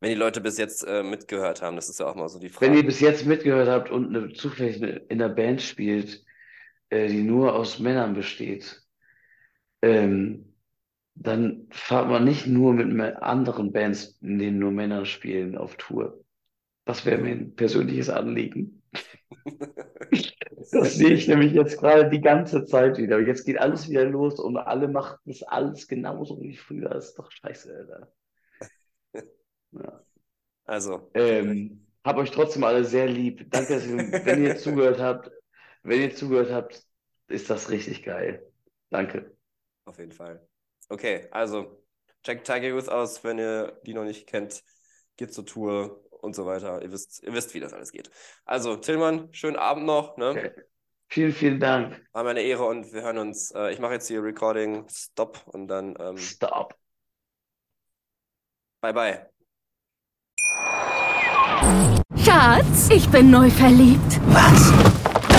Wenn die Leute bis jetzt äh, mitgehört haben, das ist ja auch mal so die wenn ihr Frage. bis jetzt mitgehört habt und eine, zufällig in einer Band spielt, äh, die nur aus Männern besteht, ähm, dann fahrt man nicht nur mit anderen Bands, in denen nur Männer spielen, auf Tour. Das wäre mir ein persönliches Anliegen. Das sehe ich nämlich jetzt gerade die ganze Zeit wieder. Jetzt geht alles wieder los und alle machen das alles genauso wie früher. Das ist doch scheiße, Alter. Ja. Also, Ähm, hab euch trotzdem alle sehr lieb. Danke, dass ihr, wenn ihr zugehört habt, wenn ihr zugehört habt, ist das richtig geil. Danke. auf jeden Fall. Okay, also checkt Tiger Youth aus, wenn ihr die noch nicht kennt. Geht zur Tour und so weiter. Ihr wisst, ihr wisst, wie das alles geht. Also, Tillmann, schönen Abend noch. Ne? Okay. Vielen, vielen Dank. War mir eine Ehre und wir hören uns. Äh, ich mache jetzt hier Recording Stop und dann ähm, Stop. bye bye. Schatz, ich bin neu verliebt. Was?